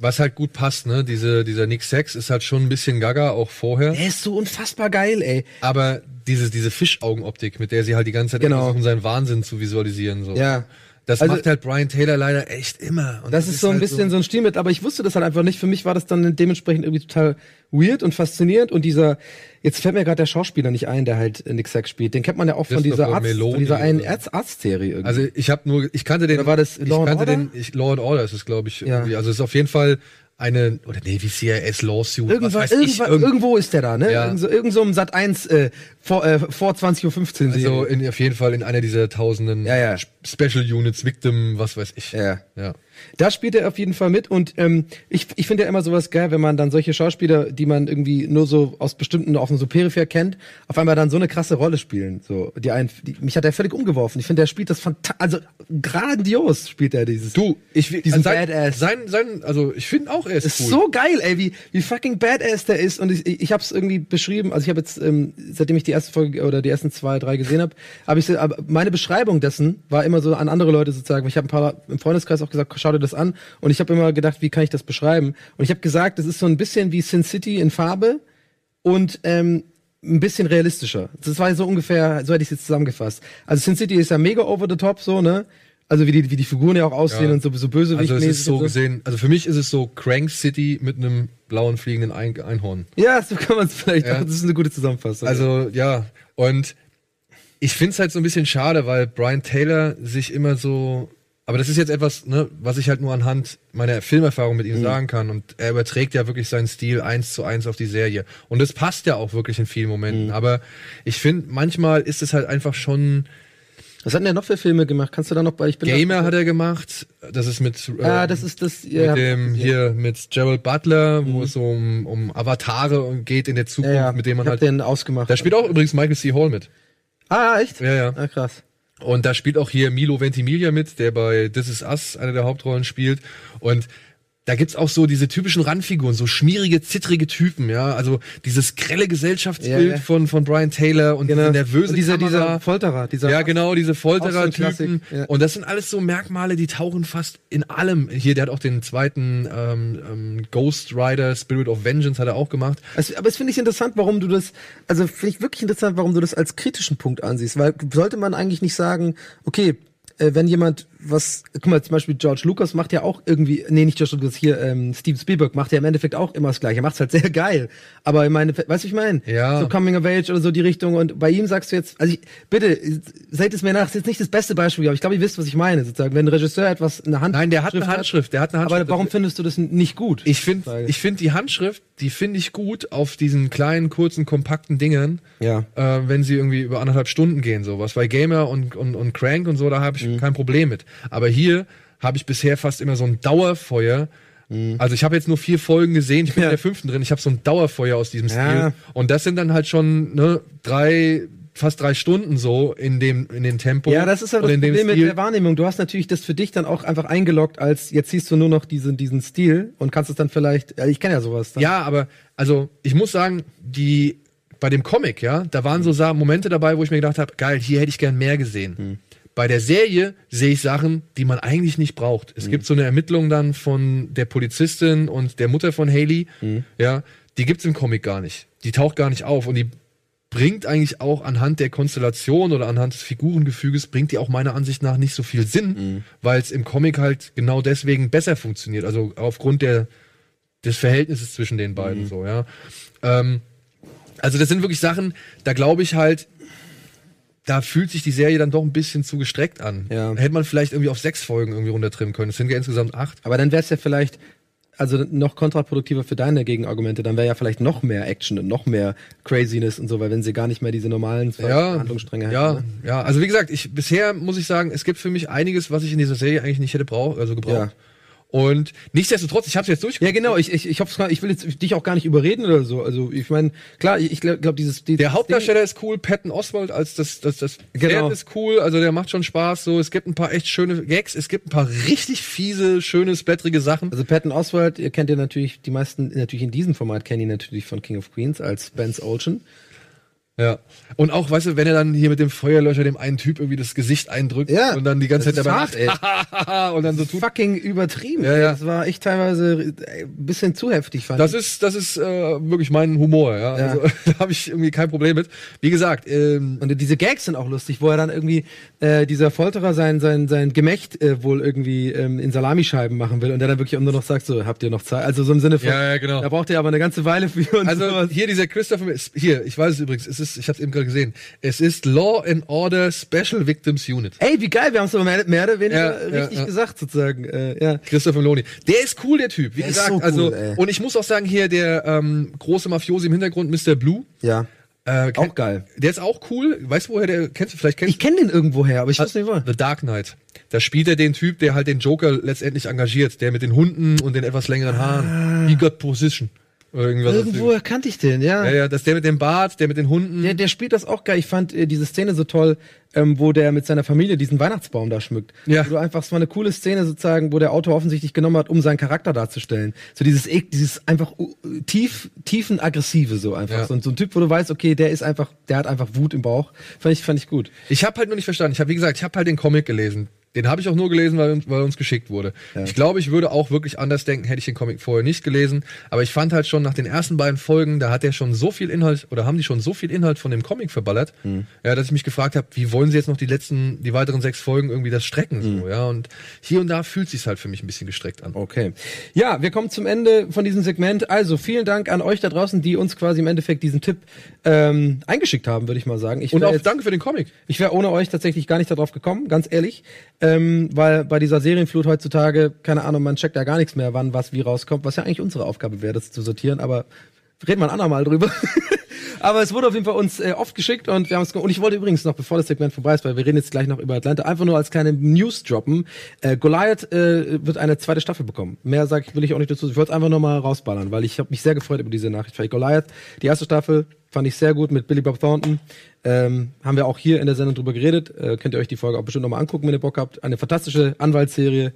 was halt gut passt, ne? Diese, dieser Nick Sex ist halt schon ein bisschen gaga, auch vorher. Er ist so unfassbar geil, ey. Aber diese, diese Fischaugenoptik, mit der sie halt die ganze Zeit Genau. versuchen, seinen Wahnsinn zu visualisieren, so. Ja. Das Also- macht halt Brian Taylor leider echt immer. Und Das ist so ein halt bisschen so ein Stilmittel, aber ich wusste das halt einfach nicht. Für mich war das dann dementsprechend irgendwie total weird und faszinierend. Und dieser, jetzt fällt mir gerade der Schauspieler nicht ein, der halt Nick Sack spielt. Den kennt man ja auch von dieser Arzt, von dieser einen Arzt- Arztserie irgendwie. Also ich habe nur, ich kannte den. Oder war das ich Law and kannte Order? den, ich, Law and Order ist es, glaube ich. Ja. Irgendwie. Also es ist auf jeden Fall eine, oder nee, wie CIS Lawsuit, Irgendwann, was weiß ich. irgendwann, irgend- irgendwo ist der da, ne? Ja. Irgend so, irgend so im Sat 1 äh, vor, äh, vor 20.15 Uhr. also in, auf jeden Fall in einer dieser tausenden Ja, ja. Special Units, Victim, was weiß ich. Ja. ja. Da spielt er auf jeden Fall mit und ähm, ich, ich finde ja immer sowas geil, wenn man dann solche Schauspieler, die man irgendwie nur so aus bestimmten, auf so peripher kennt, auf einmal dann so eine krasse Rolle spielen. So, die einen, die, mich hat er völlig umgeworfen. Ich finde, der spielt das fantastisch, also grandios spielt er dieses. Du, ich Diesen sein, Badass. Sein, sein, also ich finde auch, er ist, ist cool. so geil, ey, wie, wie fucking badass der ist. Und ich, ich, ich habe es irgendwie beschrieben. Also ich habe jetzt, ähm, seitdem ich die erste Folge oder die ersten zwei, drei gesehen habe, habe ich meine Beschreibung dessen war immer so an andere Leute sozusagen. Ich habe ein paar im Freundeskreis auch gesagt, schau dir das an. Und ich habe immer gedacht, wie kann ich das beschreiben? Und ich habe gesagt, das ist so ein bisschen wie Sin City in Farbe und ähm, ein bisschen realistischer. Das war so ungefähr, so hätte ich es jetzt zusammengefasst. Also Sin City ist ja mega over the top, so, ne? Also wie die, wie die Figuren ja auch aussehen Ja. und so, so böse Also es ist so gesehen, also für mich ist es so Crank City mit einem blauen fliegenden Ein Einhorn. Ja, so kann man es vielleicht Ja. auch. Das ist eine gute Zusammenfassung. Also ja, und ich finde es halt so ein bisschen schade, weil Brian Taylor sich immer so, aber das ist jetzt etwas, ne, was ich halt nur anhand meiner Filmerfahrung mit ihm Mhm. sagen kann und er überträgt ja wirklich seinen Stil eins zu eins auf die Serie und es passt ja auch wirklich in vielen Momenten, Mhm. aber ich finde manchmal ist es halt einfach schon Was hat denn der noch für Filme gemacht? Kannst du da noch bei? Ich bin Gamer hat er gemacht, das ist mit äh, Ah, das ist das. Ja, mit dem hier mit Gerald Butler, wo es so um, um Avatare geht in der ja, Zukunft, ja. mit dem man halt. den ausgemacht. Da spielt auch übrigens Michael C. Hall mit. ah, echt? Ja, ja. Ah, krass. Und da spielt auch hier Milo Ventimiglia mit, der bei This Is Us eine der Hauptrollen spielt. Und da gibt's auch so diese typischen Randfiguren, so schmierige, zittrige Typen, ja. Also dieses grelle Gesellschaftsbild Ja, ja. von, von Brian Taylor und Genau. diese nervöse Und dieser, Kamera. dieser Folterer, dieser Ja, genau, diese so Folterer-Typen. Klassik, ja. Und das sind alles so Merkmale, die tauchen fast in allem. Hier, der hat auch den zweiten ähm, ähm, Ghost Rider, Spirit of Vengeance hat er auch gemacht. Also, aber es finde ich interessant, warum du das, also finde ich wirklich interessant, warum du das als kritischen Punkt ansiehst, weil sollte man eigentlich nicht sagen, okay, äh, wenn jemand was, guck mal, zum Beispiel George Lucas macht ja auch irgendwie, nee, nicht George Lucas, hier, ähm, Steven Spielberg macht ja im Endeffekt auch immer das Gleiche, er macht's halt sehr geil, aber ich meine, weißt du, was ich meine? Ja. So Coming of Age oder so die Richtung und bei ihm sagst du jetzt, also ich, bitte, seht es mir nach, ist jetzt nicht das beste Beispiel, aber ich glaube, ihr wisst, was ich meine, sozusagen, wenn ein Regisseur etwas in der Hand Nein, der hat eine Handschrift, der hat eine Handschrift. aber warum findest du das nicht gut? Ich finde, ich finde die Handschrift, die finde ich gut auf diesen kleinen, kurzen, kompakten Dingern, Ja. äh, wenn sie irgendwie über anderthalb Stunden gehen, sowas. Bei Gamer und, und, und Crank und so, da habe ich Mhm. kein Problem mit. Aber hier habe ich bisher fast immer so ein Dauerfeuer. Also ich habe jetzt nur vier Folgen gesehen, ich bin Mhm. Ja. in der fünften drin, ich habe so ein Dauerfeuer aus diesem Ja. Stil. Und das sind dann halt schon ne, drei, fast drei Stunden so in dem, in dem Tempo. Ja, das ist aber und das Problem mit Stil. der Wahrnehmung. Du hast natürlich das für dich dann auch einfach eingeloggt, als jetzt siehst du nur noch diesen, diesen Stil und kannst es dann vielleicht, ja, ich kenne ja sowas. Dann. Ja, aber also ich muss sagen, die bei dem Comic, ja, da waren so Sa- Momente dabei, wo ich mir gedacht habe, geil, hier hätte ich gern mehr gesehen. Bei der Serie sehe ich Sachen, die man eigentlich nicht braucht. Es gibt so eine Ermittlung dann von der Polizistin und der Mutter von Haley, ja, die gibt's im Comic gar nicht. Die taucht gar nicht auf und die bringt eigentlich auch anhand der Konstellation oder anhand des Figurengefüges, bringt die auch meiner Ansicht nach nicht so viel Sinn, weil es im Comic halt genau deswegen besser funktioniert. Also aufgrund der, des Verhältnisses zwischen den beiden so, ja. Ähm, also das sind wirklich Sachen, da glaube ich halt, da fühlt sich die Serie dann doch ein bisschen zu gestreckt an. Ja. Hätte man vielleicht irgendwie auf sechs Folgen irgendwie runtertrimmen können. Es sind ja insgesamt acht. Aber dann wäre es ja vielleicht, also noch kontraproduktiver für deine Gegenargumente, dann wäre ja vielleicht noch mehr Action und noch mehr Craziness und so, weil wenn sie gar nicht mehr diese normalen Ja, Handlungsstränge ja, hätten. ne? ja. Also wie gesagt, ich bisher muss ich sagen, es gibt für mich einiges, was ich in dieser Serie eigentlich nicht hätte brauch, also gebraucht. Ja. Und nichtsdestotrotz, ich habe es jetzt durchgeguckt. Ja, genau, ich, ich, ich, hoff's ich will jetzt dich auch gar nicht überreden oder so. Also ich meine, klar, ich, ich glaube, glaub, dieses die, Der Hauptdarsteller ist cool, Patton Oswald als das das das Genau. Pferd ist cool, also der macht schon Spaß. So, es gibt ein paar echt schöne Gags, es gibt ein paar richtig fiese, schöne, splatterige Sachen. Also Patton Oswalt, ihr kennt ihr natürlich, die meisten natürlich in diesem Format kennen ihn natürlich von King of Queens als Spence Olsen. Ja. Und auch, weißt du, wenn er dann hier mit dem Feuerlöscher dem einen Typ irgendwie das Gesicht eindrückt Ja, und dann die ganze Zeit dabei macht, und dann so tut. Fucking übertrieben. Ja, ja. Das war echt teilweise ein bisschen zu heftig, fand Das ich. ist, das ist äh, wirklich mein Humor, ja. Ja. Also, da habe ich irgendwie kein Problem mit. Wie gesagt, ähm, Und diese Gags sind auch lustig, wo er dann irgendwie äh, dieser Folterer sein sein sein Gemächt äh, wohl irgendwie ähm, in Salamischeiben machen will und der dann wirklich nur noch sagt so, habt ihr noch Zeit? Also so im Sinne von, Ja, ja, genau. da braucht ihr aber eine ganze Weile für und Also sowas. hier dieser Christopher, hier, ich weiß es übrigens, es ist, ich habe es eben gerade gesehen, es ist Law and Order Special Victims Unit. Ey, wie geil, wir haben es aber mehr, mehr oder weniger Ja, richtig ja. gesagt sozusagen. Äh, ja. Christopher Meloni. Der ist cool, der Typ. Wie Der ist gesagt, so cool, also ey. und ich muss auch sagen hier der ähm, große Mafiosi im Hintergrund, Mr. Blue. Ja. Äh, Auch geil. Der ist auch cool. Weißt du, woher der kennst du vielleicht kennst Ich kenne den irgendwoher, aber ich weiß nicht wo. The Dark Knight. Da spielt er den Typ, der halt den Joker letztendlich engagiert, der mit den Hunden und den etwas längeren Haaren. He got position. Irgendwas Irgendwoher kannte ich den, ja. Ja, ja, das ist der mit dem Bart, der mit den Hunden. Der, der spielt das auch geil. Ich fand äh, diese Szene so toll, ähm, wo der mit seiner Familie diesen Weihnachtsbaum da schmückt. Ja. Wo du einfach, es war eine coole Szene sozusagen, wo der Autor offensichtlich genommen hat, um seinen Charakter darzustellen. So dieses, ek- dieses einfach tief, tiefen aggressive so einfach. Ja. So, ein- so ein Typ, wo du weißt, okay, der ist einfach, der hat einfach Wut im Bauch. Fand ich, fand ich gut. Ich habe halt nur nicht verstanden. Ich habe, wie gesagt, ich habe halt den Comic gelesen. Den habe ich auch nur gelesen, weil, uns- weil uns geschickt wurde. Ich glaube, ich würde auch wirklich anders denken, hätte ich den Comic vorher nicht gelesen. Aber ich fand halt schon nach den ersten beiden Folgen, da hat er schon so viel Inhalt oder haben die schon so viel Inhalt von dem Comic verballert, ja, dass ich mich gefragt habe, wie wollen sie jetzt noch die letzten, die weiteren sechs Folgen irgendwie das strecken so, ja? Und hier und da fühlt sich halt für mich ein bisschen gestreckt an. Okay. Ja, wir kommen zum Ende von diesem Segment. Also vielen Dank an euch da draußen, die uns quasi im Endeffekt diesen Tipp ähm, eingeschickt haben, würde ich mal sagen. Ich Und auch jetzt- danke für den Comic. Ich wäre ohne euch tatsächlich gar nicht darauf gekommen, ganz ehrlich. Ähm, weil bei dieser Serienflut heutzutage, keine Ahnung, man checkt ja gar nichts mehr, wann was wie rauskommt, was ja eigentlich unsere Aufgabe wäre, das zu sortieren, aber reden wir ein andermal drüber. aber es wurde auf jeden Fall uns äh, oft geschickt und wir haben es und ich wollte übrigens noch, bevor das Segment vorbei ist, weil wir reden jetzt gleich noch über Atlanta, einfach nur als kleine News droppen. Äh, Goliath äh, wird eine zweite Staffel bekommen. Mehr sag ich, will ich auch nicht dazu. Ich wollte es einfach nur mal rausballern, weil ich habe mich sehr gefreut über diese Nachricht. Weil Goliath, die erste Staffel, Fand ich sehr gut mit Billy Bob Thornton. Ähm, haben wir auch hier in der Sendung drüber geredet. Äh, könnt ihr euch die Folge auch bestimmt nochmal angucken, wenn ihr Bock habt. Eine fantastische Anwaltsserie.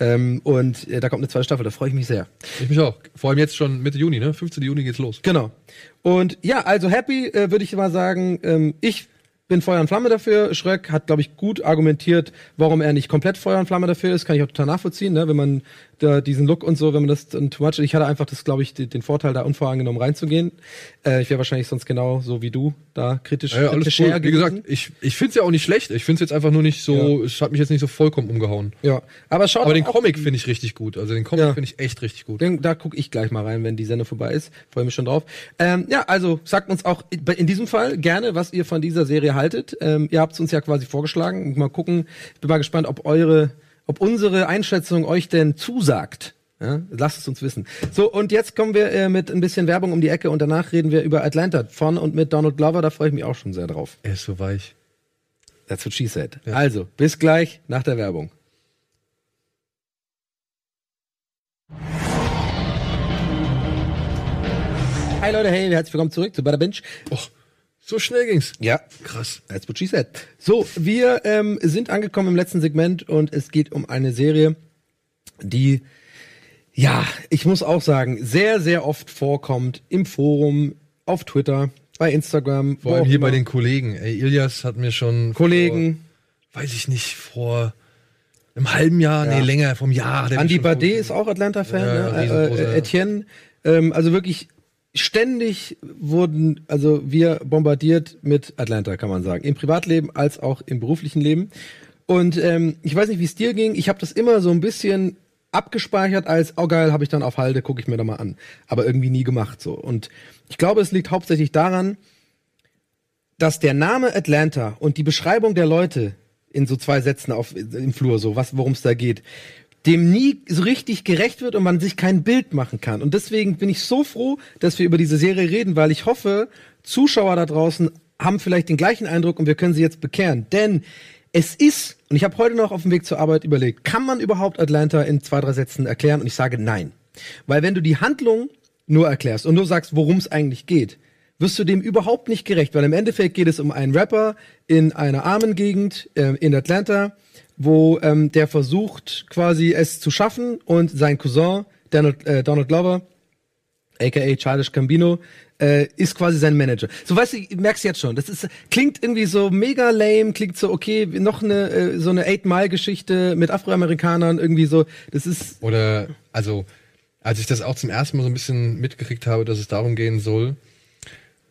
Ähm, und äh, da kommt eine zweite Staffel, da freue ich mich sehr. Ich mich auch. Vor allem jetzt schon Mitte Juni, ne? 15. Juni geht's los. Genau. Und ja, also happy, äh, würde ich mal sagen. Ähm, ich bin Feuer und Flamme dafür. Schröck hat, glaube ich, gut argumentiert, warum er nicht komplett Feuer und Flamme dafür ist. Kann ich auch total nachvollziehen, ne? wenn man da diesen Look und so, wenn man das dann too much. Ich hatte einfach das, glaube ich, den, den Vorteil, da unvoreingenommen reinzugehen. Äh, ich wäre wahrscheinlich sonst genau so wie du da kritisch, Ja, ja, alles cool. Wie gesagt, ich, ich finde es ja auch nicht schlecht. Ich finde es jetzt einfach nur nicht so, es hat mich jetzt nicht so vollkommen umgehauen. Ja, aber schaut Aber den Comic finde ich richtig gut. Also den Comic Ja. finde ich echt richtig gut. Den, da gucke ich gleich mal rein, wenn die Sendung vorbei ist. Freue mich schon drauf. Ähm, ja, also sagt uns auch in diesem Fall gerne, was ihr von dieser Serie haltet. Ähm, ihr habt es uns ja quasi vorgeschlagen. Mal gucken. Ich bin mal gespannt, ob eure, ob unsere Einschätzung euch denn zusagt. Ja, lasst es uns wissen. So, und jetzt kommen wir äh, mit ein bisschen Werbung um die Ecke und danach reden wir über Atlanta von und mit Donald Glover. Da freue ich mich auch schon sehr drauf. Er ist so weich. That's what she said. Also, bis gleich nach der Werbung. Hi Leute, hey, herzlich willkommen zurück zu Bada Binge. Och, so schnell ging's. Ja, Krass. that's what she said. So, wir ähm, sind angekommen im letzten Segment und es geht um eine Serie, die, ja, ich muss auch sagen, sehr, sehr oft vorkommt im Forum, auf Twitter, bei Instagram. Vor allem hier bei immer. den Kollegen. Ey, Ilias hat mir schon Kollegen. vor, weiß ich nicht, vor einem halben Jahr, Ja. nee, länger, vom Jahr. Andy Bardet ist auch Atlanta-Fan, Ja, ne? äh, äh, Etienne. Ähm, also wirklich ständig wurden, also wir bombardiert mit Atlanta, kann man sagen. Im Privatleben als auch im beruflichen Leben. Und ähm, ich weiß nicht, wie es dir ging. Ich habe das immer so ein bisschen abgespeichert als, oh geil, habe ich dann auf Halde, gucke ich mir da mal an. Aber irgendwie nie gemacht so. Und ich glaube, es liegt hauptsächlich daran, dass der Name Atlanta und die Beschreibung der Leute in so zwei Sätzen auf, im Flur, so was, worum es da geht, dem nie so richtig gerecht wird und man sich kein Bild machen kann. Und deswegen bin ich so froh, dass wir über diese Serie reden, weil ich hoffe, Zuschauer da draußen haben vielleicht den gleichen Eindruck und wir können sie jetzt bekehren. Denn es ist, und ich habe heute noch auf dem Weg zur Arbeit überlegt, kann man überhaupt Atlanta in zwei, drei Sätzen erklären? Und ich sage nein. Weil wenn du die Handlung nur erklärst und nur sagst, worum es eigentlich geht, wirst du dem überhaupt nicht gerecht, weil im Endeffekt geht es um einen Rapper in einer armen Gegend äh, in Atlanta, wo ähm, der versucht quasi es zu schaffen und sein Cousin Donald, äh, Donald Glover, aka Childish Gambino, äh, ist quasi sein Manager. So weißt du, ich merk's jetzt schon. Das ist klingt irgendwie so mega lame, klingt so okay, noch eine äh, so eine Eight Mile Geschichte mit Afroamerikanern irgendwie so. Das ist Oder, also, als ich das auch zum ersten Mal so ein bisschen mitgekriegt habe, dass es darum gehen soll,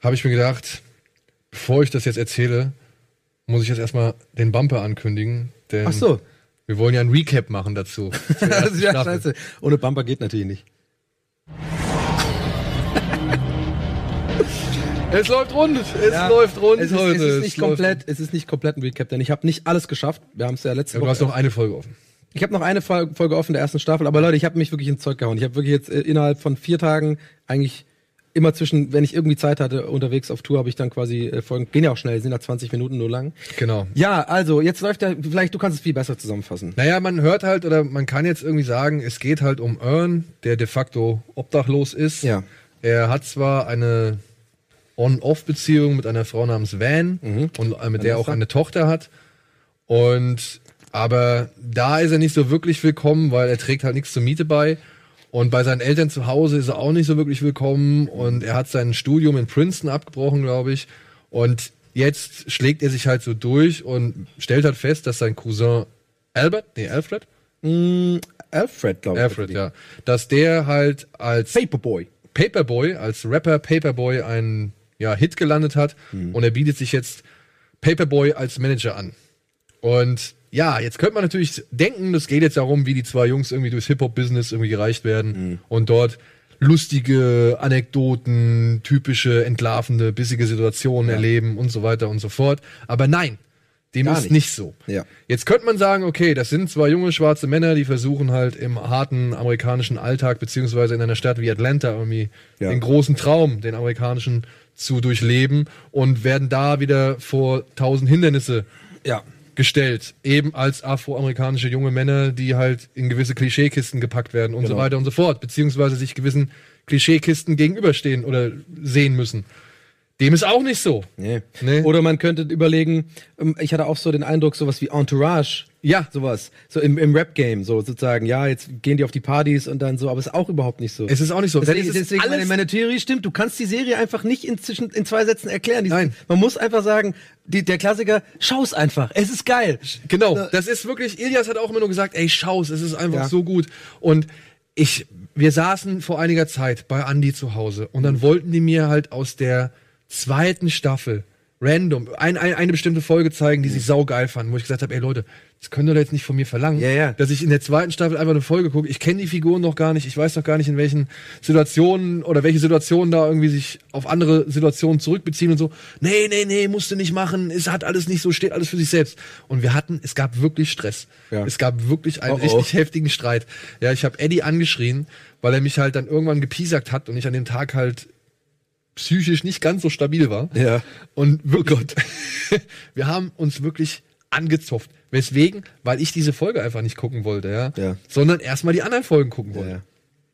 habe ich mir gedacht, bevor ich das jetzt erzähle, muss ich jetzt erstmal den Bumper ankündigen. Denn ach so. wir wollen ja ein Recap machen dazu. ja scheiße. Ohne Bumper geht natürlich nicht. Es läuft rund, es Ja, läuft rund es ist, heute. Es ist nicht läuft komplett, es ist nicht komplett ein Recap, denn ich habe nicht alles geschafft. Wir haben es ja letzte Ja, du Woche. hast noch eine Folge offen. ich habe noch eine Fol- Folge offen der ersten Staffel, aber Leute, ich habe mich wirklich ins Zeug gehauen. Ich habe wirklich jetzt äh, innerhalb von vier Tagen eigentlich immer zwischen, wenn ich irgendwie Zeit hatte, unterwegs auf Tour, habe ich dann quasi äh, Folgen, gehen ja auch schnell, sind ja 20 Minuten nur lang. Genau. Ja, also jetzt läuft ja, vielleicht du kannst es viel besser zusammenfassen. Naja, man hört halt, oder man kann jetzt irgendwie sagen, es geht halt um Earn, der de facto obdachlos ist. Ja. Er hat zwar eine On-Off-Beziehung mit einer Frau namens Van und äh, mit der auch Vanessa. eine Tochter hat. Und aber da ist er nicht so wirklich willkommen, weil er trägt halt nichts zur Miete bei. Und bei seinen Eltern zu Hause ist er auch nicht so wirklich willkommen. Und er hat sein Studium in Princeton abgebrochen, glaube ich. Und jetzt schlägt er sich halt so durch und stellt halt fest, dass sein Cousin Albert, nee, Alfred? Mm, Alfred, glaube ich. Alfred, ja. Dass der halt als Paperboy. Paperboy, als Rapper Paperboy einen ja, Hit gelandet hat und er bietet sich jetzt Paperboy als Manager an. Und ja, jetzt könnte man natürlich denken, das geht jetzt darum, wie die zwei Jungs irgendwie durchs Hip-Hop-Business irgendwie gereicht werden und dort lustige Anekdoten, typische entlarvende, bissige Situationen erleben und so weiter und so fort. Aber nein, dem Gar ist nicht. nicht so. Ja. Jetzt könnte man sagen, okay, das sind zwei junge schwarze Männer, die versuchen halt im harten amerikanischen Alltag, beziehungsweise in einer Stadt wie Atlanta irgendwie Ja. den großen Traum, den amerikanischen, zu durchleben und werden da wieder vor tausend Hindernisse Ja. Gestellt. Eben als afroamerikanische junge Männer, die halt in gewisse Klischeekisten gepackt werden und so Genau. weiter und so fort, beziehungsweise sich gewissen Klischeekisten gegenüberstehen oder sehen müssen. Dem ist auch nicht so. Nee. Nee. Oder man könnte überlegen, ähm, ich hatte auch so den Eindruck, sowas wie Entourage. Ja. Sowas. So im, im Rap-Game, so sozusagen, ja, jetzt gehen die auf die Partys und dann so, aber es ist auch überhaupt nicht so. Es ist auch nicht so. Deswegen, Es ist deswegen meine, meine Theorie stimmt, du kannst die Serie einfach nicht in, zwischen, in zwei Sätzen erklären. Die- Nein. Man muss einfach sagen, die, der Klassiker, schau's einfach, es ist geil. Genau, das ist wirklich, Ilias hat auch immer nur gesagt, ey, schau's, es ist einfach Ja. so gut. Und ich, wir saßen vor einiger Zeit bei Andy zu Hause und dann wollten die mir halt aus der zweiten Staffel random ein, ein, eine bestimmte Folge zeigen, die sie saugeil fanden, wo ich gesagt habe, ey Leute, das könnt ihr doch jetzt nicht von mir verlangen, Ja, ja. dass ich in der zweiten Staffel einfach eine Folge gucke. Ich kenne die Figuren noch gar nicht, ich weiß noch gar nicht, in welchen Situationen oder welche Situationen da irgendwie sich auf andere Situationen zurückbeziehen und so. Nee, nee, nee, musste nicht machen, es hat alles nicht so, steht alles für sich selbst. Und wir hatten, es gab wirklich Stress. Ja. Es gab wirklich einen Oh, oh. richtig heftigen Streit. Ja, ich habe Eddie angeschrien, weil er mich halt dann irgendwann gepiesackt hat und ich an dem Tag halt psychisch nicht ganz so stabil war. Ja. Und wirklich, wir haben uns wirklich angezopft. Weswegen? Weil ich diese Folge einfach nicht gucken wollte, ja. Ja. Sondern erstmal die anderen Folgen gucken wollte. Ja.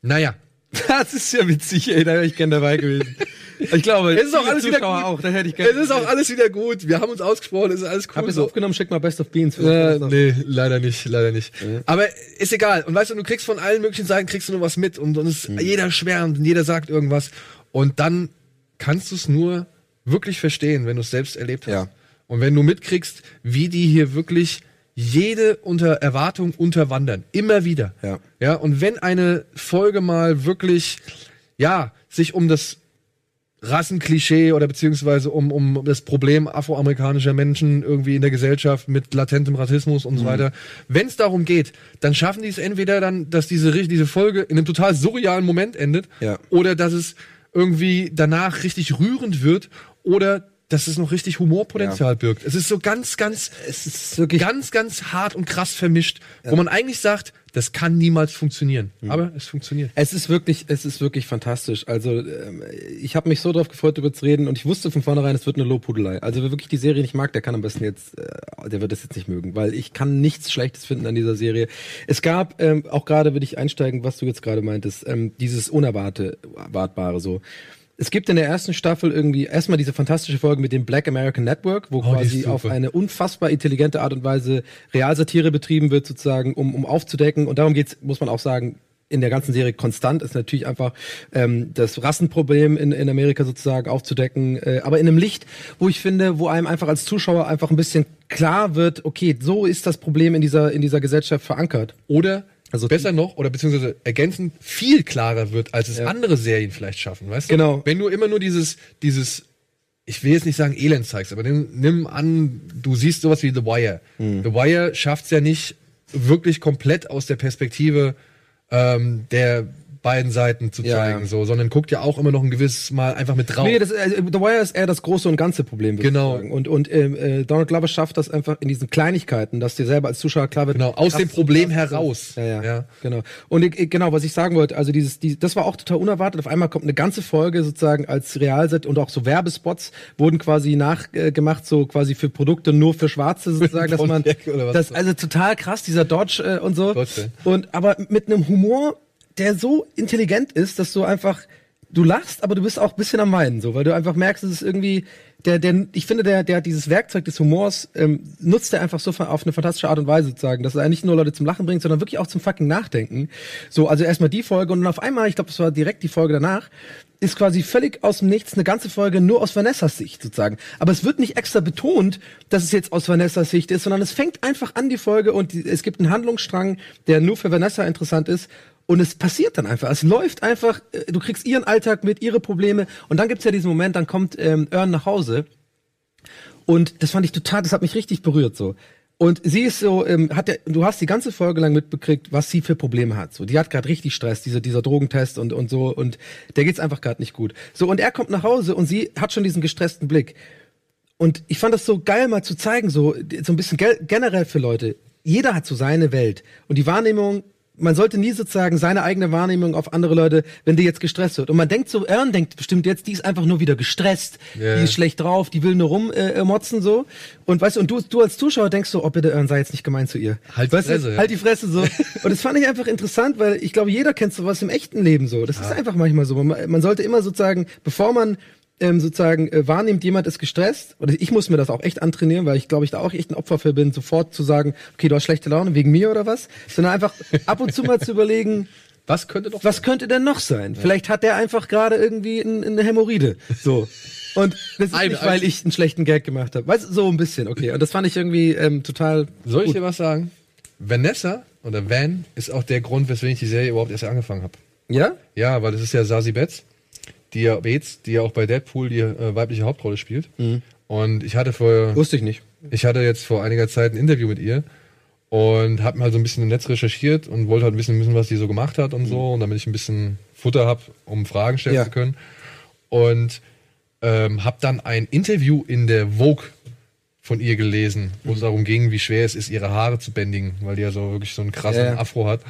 Naja. Das ist ja witzig, ey, da wäre ich gern dabei gewesen. Ich glaube, Es ist auch alles wieder Zuschauer gut. auch, da hätte ich. Es ist auch alles wieder gut. Wir haben uns ausgesprochen, es ist alles cool. Hab es so. aufgenommen, schick mal Best of Beans. Äh, nee, leider nicht, leider nicht. Aber ist egal. Und weißt du, du kriegst von allen möglichen Seiten kriegst du nur was mit und, und es, Mhm. jeder schwärmt und jeder sagt irgendwas. Und dann kannst du es nur wirklich verstehen, wenn du es selbst erlebt hast. Ja. Und wenn du mitkriegst, wie die hier wirklich jede unter Erwartung unterwandern. Immer wieder. Ja. Ja, und wenn eine Folge mal wirklich, ja, sich um das Rassenklischee oder beziehungsweise um, um das Problem afroamerikanischer Menschen irgendwie in der Gesellschaft mit latentem Rassismus Mhm. und so weiter. Wenn es darum geht, dann schaffen die es entweder dann, dass diese, diese Folge in einem total surrealen Moment endet Ja. oder dass es irgendwie danach richtig rührend wird oder dass es noch richtig Humorpotenzial birgt. Es ist so ganz, ganz, Es ist wirklich ganz, ganz hart und krass vermischt, wo man eigentlich sagt, das kann niemals funktionieren. Mhm. Aber es funktioniert. Es ist wirklich, es ist wirklich fantastisch. Also ähm, ich habe mich so drauf gefreut, darüber zu reden und ich wusste von vornherein, es wird eine Lobhudelei. Also wer wirklich die Serie nicht mag, der kann am besten jetzt, äh, der wird das jetzt nicht mögen, weil ich kann nichts Schlechtes finden an dieser Serie. Es gab ähm, auch gerade, würde ich einsteigen, was du jetzt gerade meintest, ähm, dieses Unerwartbare so. Es gibt in der ersten Staffel irgendwie erstmal diese fantastische Folge mit dem Black American Network, wo Oh, quasi auf eine unfassbar intelligente Art und Weise Realsatire betrieben wird, sozusagen, um, um aufzudecken. Und darum geht's, muss man auch sagen, in der ganzen Serie konstant ist natürlich einfach ähm, das Rassenproblem in, in Amerika sozusagen aufzudecken, äh, aber in einem Licht, wo ich finde, wo einem einfach als Zuschauer einfach ein bisschen klar wird, okay, so ist das Problem in dieser in dieser Gesellschaft verankert. Oder Also- besser noch, oder beziehungsweise ergänzend viel klarer wird, als es Ja. andere Serien vielleicht schaffen, weißt du? Genau. Wenn du immer nur dieses, dieses, ich will jetzt nicht sagen Elend zeigst, aber nimm, nimm an, du siehst sowas wie The Wire. Hm. The Wire schafft es ja nicht wirklich komplett aus der Perspektive ähm, der beiden Seiten zu zeigen, ja. so, sondern guckt ja auch immer noch ein gewisses Mal einfach mit drauf. Nee, das, äh, The Wire ist eher das große und ganze Problem. Genau. Und, und ähm, äh, Donald Glover schafft das einfach in diesen Kleinigkeiten, dass dir selber als Zuschauer klar wird. Genau, aus dem Problem heraus. Ja, ja, Ja. genau. Und ich, ich- genau, was ich sagen wollte, also dieses, die, das war auch total unerwartet. Auf einmal kommt eine ganze Folge sozusagen als Realset und auch so Werbespots wurden quasi nachgemacht, so quasi für Produkte nur für Schwarze sozusagen, dass man, das also total krass, dieser Dodge äh, und so. Dodge, Und aber mit einem Humor, der so intelligent ist, dass du einfach du lachst, aber du bist auch bisschen am Weinen, so, weil du einfach merkst, es ist irgendwie der, der, ich finde, der, der hat dieses Werkzeug des Humors ähm, nutzt er einfach so auf eine fantastische Art und Weise sozusagen, dass er nicht nur Leute zum Lachen bringt, sondern wirklich auch zum fucking Nachdenken. So, also erstmal die Folge und dann auf einmal, ich glaube, das war direkt die Folge danach, ist quasi völlig aus dem Nichts eine ganze Folge nur aus Vanessas Sicht sozusagen. Aber es wird nicht extra betont, dass es jetzt aus Vanessas Sicht ist, sondern es fängt einfach an die Folge und die, es gibt einen Handlungsstrang, der nur für Vanessa interessant ist und es passiert dann einfach. Es läuft einfach, äh, du kriegst ihren Alltag mit, ihre Probleme. Und dann gibt's ja diesen Moment, dann kommt ähm, Earn nach Hause. Und das fand ich total, das hat mich richtig berührt so. Und sie ist so, ähm, hat ja, du hast die ganze Folge lang mitbekriegt, was sie für Probleme hat. So, die hat gerade richtig Stress, dieser dieser Drogentest und und so und der geht's einfach gerade nicht gut. So und er kommt nach Hause und sie hat schon diesen gestressten Blick. Und ich fand das so geil mal zu zeigen, so so ein bisschen ge generell für Leute. Jeder hat so seine Welt und die Wahrnehmung man sollte nie sozusagen seine eigene Wahrnehmung auf andere Leute, wenn die jetzt gestresst wird. Und man denkt so, Ern denkt bestimmt jetzt, die ist einfach nur wieder gestresst, Ja. die ist schlecht drauf, die will nur rummotzen äh, motzen so. Und weißt du, und du, du als Zuschauer denkst so, oh bitte, Ern, sei jetzt nicht gemein zu ihr. Halt die weißt Fresse, ja. halt die Fresse so. und das fand ich einfach interessant, weil ich glaube, jeder kennt sowas im echten Leben so. Das ist einfach manchmal so. Man, man sollte immer sozusagen, bevor man ähm, sozusagen äh, wahrnimmt, jemand ist gestresst, oder ich muss mir das auch echt antrainieren, weil ich glaube, ich da auch echt ein Opfer für bin, sofort zu sagen, okay, du hast schlechte Laune wegen mir oder was, sondern einfach ab und zu mal zu überlegen, Was könnte doch was könnte denn noch sein? Vielleicht hat der einfach gerade irgendwie ein, eine Hämorrhoide. So. Und das ist nicht, weil ich einen schlechten Gag gemacht habe. Weißt du, so ein bisschen, okay. Und das fand ich irgendwie ähm, total. Soll ich dir was sagen? Vanessa oder Van ist auch der Grund, weswegen ich die Serie überhaupt erst angefangen habe. Ja? Ja, weil das ist ja Sassy Betts, die ja Bates, die ja auch bei Deadpool die äh, weibliche Hauptrolle spielt. Und ich hatte vor Wusste ich nicht. ich hatte jetzt vor einiger Zeit ein Interview mit ihr und habe mal so ein bisschen im Netz recherchiert und wollte halt wissen, wissen was sie so gemacht hat und so, und damit ich ein bisschen Futter habe, um Fragen stellen Ja. zu können. Und ähm, habe dann ein Interview in der Vogue von ihr gelesen, wo es darum ging, wie schwer es ist, ihre Haare zu bändigen, weil die ja so wirklich so einen krassen Ja. Afro hat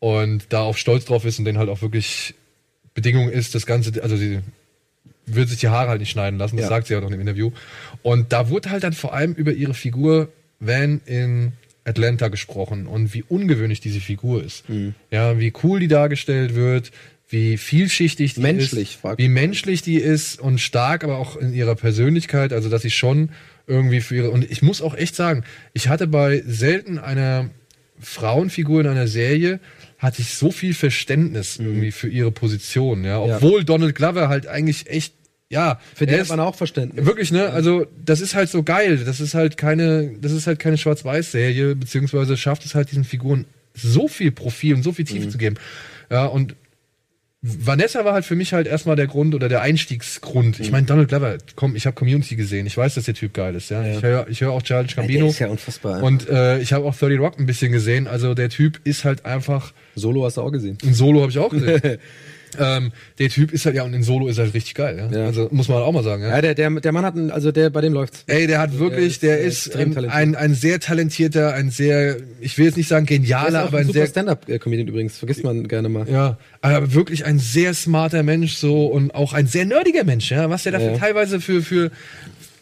und da auch stolz drauf ist und den halt auch wirklich Bedingung ist, das Ganze, also sie wird sich die Haare halt nicht schneiden lassen, das Ja. sagt sie ja auch im Interview. Und da wurde halt dann vor allem über ihre Figur Van in Atlanta gesprochen und wie ungewöhnlich diese Figur ist. Mhm. Ja, wie cool die dargestellt wird, wie vielschichtig die Menschlich, ist, wie menschlich die ist und stark, aber auch in ihrer Persönlichkeit, also dass sie schon irgendwie für ihre und ich muss auch echt sagen, ich hatte bei selten einer Frauenfigur in einer Serie hatte ich so viel Verständnis irgendwie für ihre Position, ja, Mhm. Ja. obwohl Donald Glover halt eigentlich echt ja, Für den er hat ist- man auch Verständnis. Wirklich, ne? Also, das ist halt so geil. Das ist halt keine, das ist halt keine Schwarz-Weiß-Serie, beziehungsweise schafft es halt diesen Figuren so viel Profil und so viel Mhm. Tiefe zu geben. Ja, und Vanessa war halt für mich halt erstmal der Grund oder der Einstiegsgrund. Mhm. Ich meine, Donald Glover, komm, ich habe Community gesehen. Ich weiß, dass der Typ geil ist, ja. Ich höre ich hör auch Charles Gambino. ist ja unfassbar. Und äh, ich habe auch 30 Rock ein bisschen gesehen. Also der Typ ist halt einfach Solo hast du auch gesehen. in Solo habe ich auch gesehen. ähm, der Typ ist halt ja und in Solo ist halt richtig geil, ja. Ja. Also muss man halt auch mal sagen, ja. Ja, der, der, der Mann hat einen, also der, bei dem läuft's. Ey, der hat wirklich, der der ist, ist ähm, talentiert. ein, ein sehr talentierter, ein sehr, ich will jetzt nicht sagen Der ist genialer, auch aber ein ein super sehr, Stand-Up-Comedian übrigens, vergisst man gerne mal. ja, aber wirklich ein sehr smarter Mensch so und auch ein sehr nerdiger Mensch, ja, was der dafür Ja. teilweise für, für,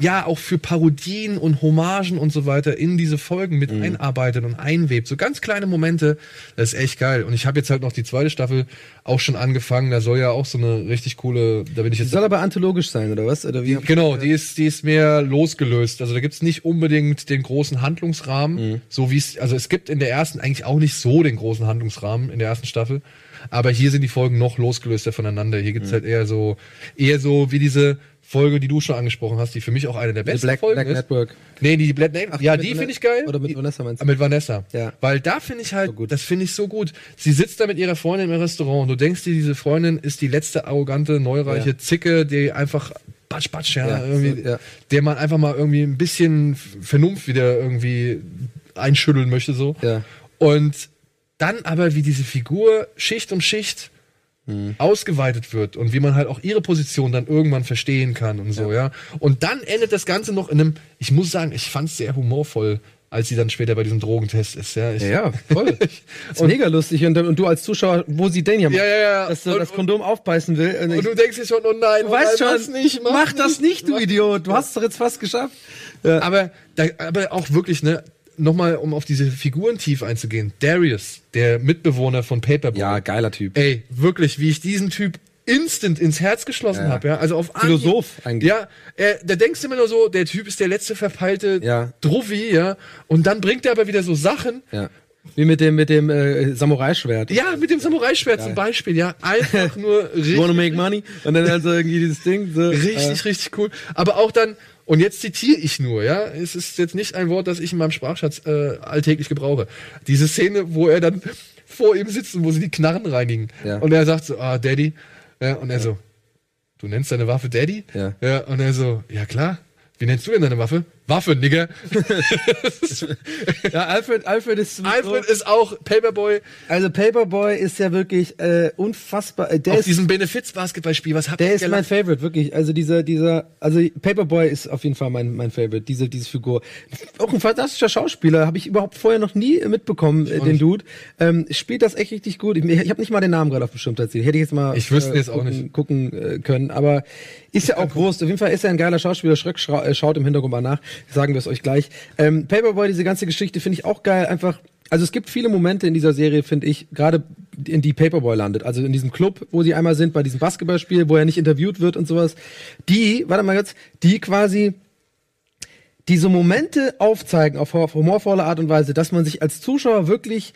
ja, auch für Parodien und Hommagen und so weiter in diese Folgen mit Mhm. einarbeitet und einwebt. So ganz kleine Momente, das ist echt geil. Und ich habe jetzt halt noch die zweite Staffel auch schon angefangen, da soll ja auch so eine richtig coole, da bin ich Die jetzt soll aber anthologisch sein, oder was? Oder wie? Genau, die ist, die ist mehr losgelöst. Also da gibt's nicht unbedingt den großen Handlungsrahmen, so wie es, also es gibt in der ersten eigentlich auch nicht so den großen Handlungsrahmen in der ersten Staffel. Aber hier sind die Folgen noch losgelöster voneinander. Hier gibt's halt eher so, eher so wie diese Folge, die du schon angesprochen hast, die für mich auch eine der besten Black, Folgen Black ist. Network. Nee, die Black Network. Ja, die finde ich geil. oder mit Vanessa meinst du? Ah, Mit Vanessa. Ja. Weil da finde ich halt, So gut. das finde ich so gut. Sie sitzt da mit ihrer Freundin im Restaurant und du denkst dir, diese Freundin ist die letzte arrogante, neureiche Ja. Zicke, die einfach batsch, batsch, ja, Ja, irgendwie, so, ja. der man einfach mal irgendwie ein bisschen Vernunft wieder irgendwie einschütteln möchte, so. Ja. Und dann aber, wie diese Figur Schicht um Schicht Mhm. ausgeweitet wird und wie man halt auch ihre Position dann irgendwann verstehen kann und so, ja. Und dann endet das Ganze noch in einem, ich muss sagen, ich fand es sehr humorvoll, als sie dann später bei diesem Drogentest ist, ja. Ich, Ja, ja, voll. ist mega lustig. Und, und du als Zuschauer, wo sie den ja macht, Ja, ja, ja. dass du Und- das Kondom aufbeißen will. Und ich, Und du denkst dir schon, oh nein, du oh weißt nein, schon, nicht, mach das nicht, du mach- Idiot. Du hast es doch jetzt fast geschafft. Ja. Aber, da, aber auch wirklich, ne, nochmal, um auf diese Figuren tief einzugehen. Darius, der Mitbewohner von Paperboy. ja, geiler Typ. Ey, wirklich, wie ich diesen Typ instant ins Herz geschlossen Ja. habe, ja. Also auf Anhieb- Philosoph eigentlich. Ja, er, da denkst du immer nur so, der Typ ist der letzte verpeilte Ja. Druffi, ja. Und dann bringt er aber wieder so Sachen. Ja. Wie mit dem, mit dem äh, Samurai-Schwert. Ja, mit dem Samurai-Schwert zum Beispiel, ja. Einfach nur richtig, Wanna make money? Und dann also irgendwie dieses Ding. So, richtig, richtig cool. Aber auch dann, und jetzt zitiere ich nur, ja. Es ist jetzt nicht ein Wort, das ich in meinem Sprachschatz äh, alltäglich gebrauche. Diese Szene, wo er dann vor ihm sitzt und wo sie die Knarren reinigen. Ja. Und er sagt so, ah, Daddy. Ja, und er so, du nennst deine Waffe Daddy? Ja. ja. Und er so, ja klar. Wie nennst du denn deine Waffe? Waffe, Nigger. Ja, Alfred, Alfred ist Alfred ist auch Paperboy Also Paperboy ist ja wirklich äh, unfassbar. Äh, der auf ist, diesem Benefiz-Basketballspiel. Was habt der ihr ist mein Favorite, wirklich. Also dieser, dieser, also Paperboy ist auf jeden Fall mein, mein Favorite, diese, diese Figur. Auch ein fantastischer Schauspieler, habe ich überhaupt vorher noch nie mitbekommen, äh, den nicht. Dude. Ähm, spielt das echt richtig gut. Ich, ich habe nicht mal den Namen gerade auf dem Schirm tatsächlich. Hätte ich jetzt mal Ich wüsste jetzt auch gucken, nicht. gucken äh, können. Aber ist ja auch groß. Auf jeden Fall ist er ein geiler Schauspieler. Schröck schra- äh, schaut im Hintergrund mal nach. Sagen wir es euch gleich. Ähm, Paperboy, diese ganze Geschichte finde ich auch geil. Einfach, also es gibt viele Momente in dieser Serie, finde ich, gerade in die Paperboy landet. Also in diesem Club, wo sie einmal sind, bei diesem Basketballspiel, wo er nicht interviewt wird und sowas. Die, warte mal jetzt, die quasi diese Momente aufzeigen auf humorvolle Art und Weise, dass man sich als Zuschauer wirklich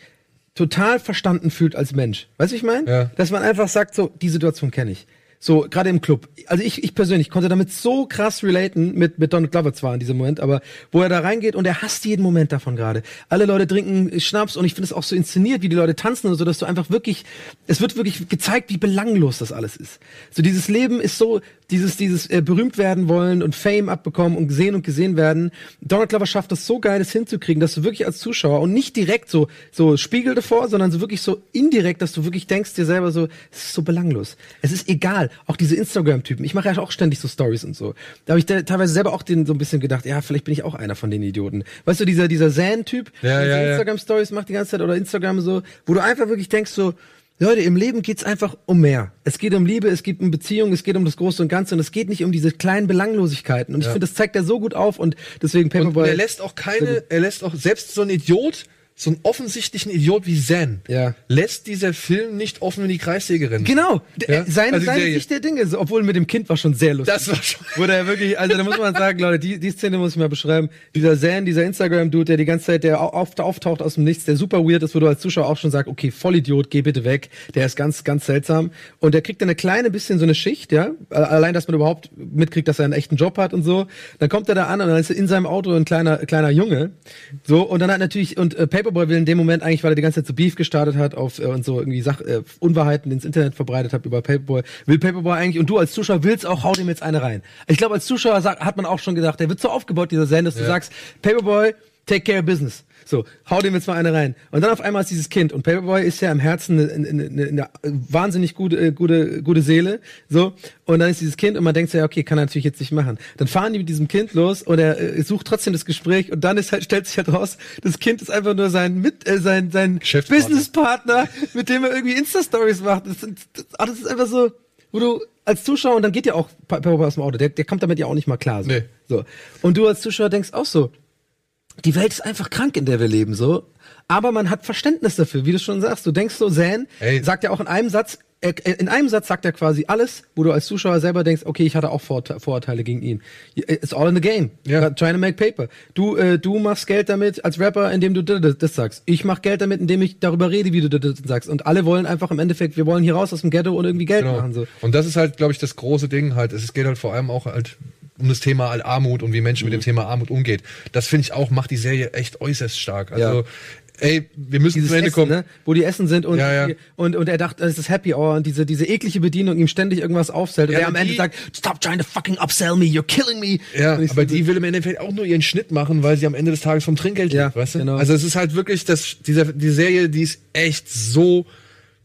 total verstanden fühlt als Mensch. Weißt du, ich meine? Ja. Dass man einfach sagt, so, die Situation kenne ich. So, gerade im Club. Also ich, ich persönlich konnte damit so krass relaten mit, mit Donald Glover zwar in diesem Moment, aber wo er da reingeht und er hasst jeden Moment davon gerade. Alle Leute trinken Schnaps und ich finde es auch so inszeniert, wie die Leute tanzen und so, dass du einfach wirklich, es wird wirklich gezeigt, wie belanglos das alles ist. So dieses Leben ist so, dieses, dieses äh, berühmt werden wollen und Fame abbekommen und gesehen und gesehen werden. Donald Glover schafft das so geil, das hinzukriegen, dass du wirklich als Zuschauer und nicht direkt so, so Spiegel davor, sondern so wirklich so indirekt, dass du wirklich denkst dir selber so, es ist so belanglos. Es ist egal. Auch diese Instagram-Typen. Ich mache ja auch ständig so Stories und so. Da habe ich da teilweise selber auch den so ein bisschen gedacht, ja, vielleicht bin ich auch einer von den Idioten. Weißt du, dieser, dieser Zen-Typ, Ja, der ja. Instagram-Stories macht die ganze Zeit oder Instagram so, wo du einfach wirklich denkst so, Leute, im Leben geht's einfach um mehr. Es geht um Liebe, es geht um Beziehung, es geht um das Große und Ganze und es geht nicht um diese kleinen Belanglosigkeiten. Und ich Ja. finde, das zeigt er so gut auf und deswegen Und Paperboy. er lässt auch keine, er lässt auch selbst so ein Idiot, so einen offensichtlichen Idiot wie Zen, Ja. lässt dieser Film nicht offen in die Kreissäge rennen. Genau, Ja? äh, seine, Also seine. Sicht der Dinge, obwohl mit dem Kind war schon sehr lustig. Das war schon. Wurde er wirklich, also da muss man sagen, Leute, die, die Szene muss ich mal beschreiben. Dieser Zan, dieser Instagram-Dude, der die ganze Zeit, der au- auf, auftaucht aus dem Nichts, der super weird ist, wo du als Zuschauer auch schon sagst, okay, Vollidiot, geh bitte weg. Der ist ganz, ganz seltsam. Und der kriegt dann eine kleine bisschen so eine Schicht, ja. Allein, dass man überhaupt mitkriegt, dass er einen echten Job hat und so. Dann kommt er da an und dann ist in seinem Auto ein kleiner, kleiner Junge. So, und dann hat natürlich, und äh, Paperboy will in dem Moment eigentlich, weil er die ganze Zeit so Beef gestartet hat auf äh, und so irgendwie Sach, äh, Unwahrheiten ins Internet verbreitet hat über Paperboy, will Paperboy eigentlich, und du als Zuschauer willst auch, hau dem jetzt eine rein. Ich glaube, als Zuschauer sagt, hat man auch schon gedacht, der wird so aufgebaut, dieser Zen, dass du Ja. sagst, Paperboy, take care of business. So, hau dem jetzt mal eine rein. Und dann auf einmal ist dieses Kind. Und Paperboy ist ja im Herzen eine, eine, eine, eine wahnsinnig gute, äh, gute, gute Seele. So. Und dann ist dieses Kind und man denkt so, ja, okay, kann er natürlich jetzt nicht machen. Dann fahren die mit diesem Kind los und er äh, sucht trotzdem das Gespräch und dann ist halt, stellt sich halt raus, das Kind ist einfach nur sein mit, äh, sein, sein. Businesspartner, mit dem er irgendwie Insta-Stories macht. Das, das, ah, das ist einfach so, wo du als Zuschauer, und dann geht ja auch Pa- Paperboy aus dem Auto, der, der kommt damit ja auch nicht mal klar. So. Nee. so. Und du als Zuschauer denkst auch so, die Welt ist einfach krank, in der wir leben, so. Aber man hat Verständnis dafür, wie du schon sagst. Du denkst so, Zan Ey. sagt ja auch in einem Satz, er- in einem Satz sagt er quasi alles, wo du als Zuschauer selber denkst, okay, ich hatte auch Vorurteile gegen ihn. It's all in the game. Ja. Trying to make paper. Du, äh, du machst Geld damit als Rapper, indem du das, das sagst. Ich mach Geld damit, indem ich darüber rede, wie du das sagst. Und alle wollen einfach im Endeffekt, wir wollen hier raus aus dem Ghetto und irgendwie Geld Genau. machen. So. Und das ist halt, glaube ich, das große Ding halt. Es geht halt vor allem auch halt um das Thema Armut und wie Menschen Mhm. mit dem Thema Armut umgeht. Das finde ich auch, macht die Serie echt äußerst stark. Also, Ja. ey, wir müssen dieses zum Ende Essen, kommen. ne? wo die Essen sind und, Ja, ja. und und er dachte, das ist Happy Hour und diese diese eklige Bedienung ihm ständig irgendwas aufzählt und Ja, er am Ende sagt, stop trying to fucking upsell me, you're killing me. Ja, aber so, die will im Endeffekt auch nur ihren Schnitt machen, weil sie am Ende des Tages vom Trinkgeld Ja, lebt, weißt du? genau. Also es ist halt wirklich, das, dieser, die Serie, die ist echt so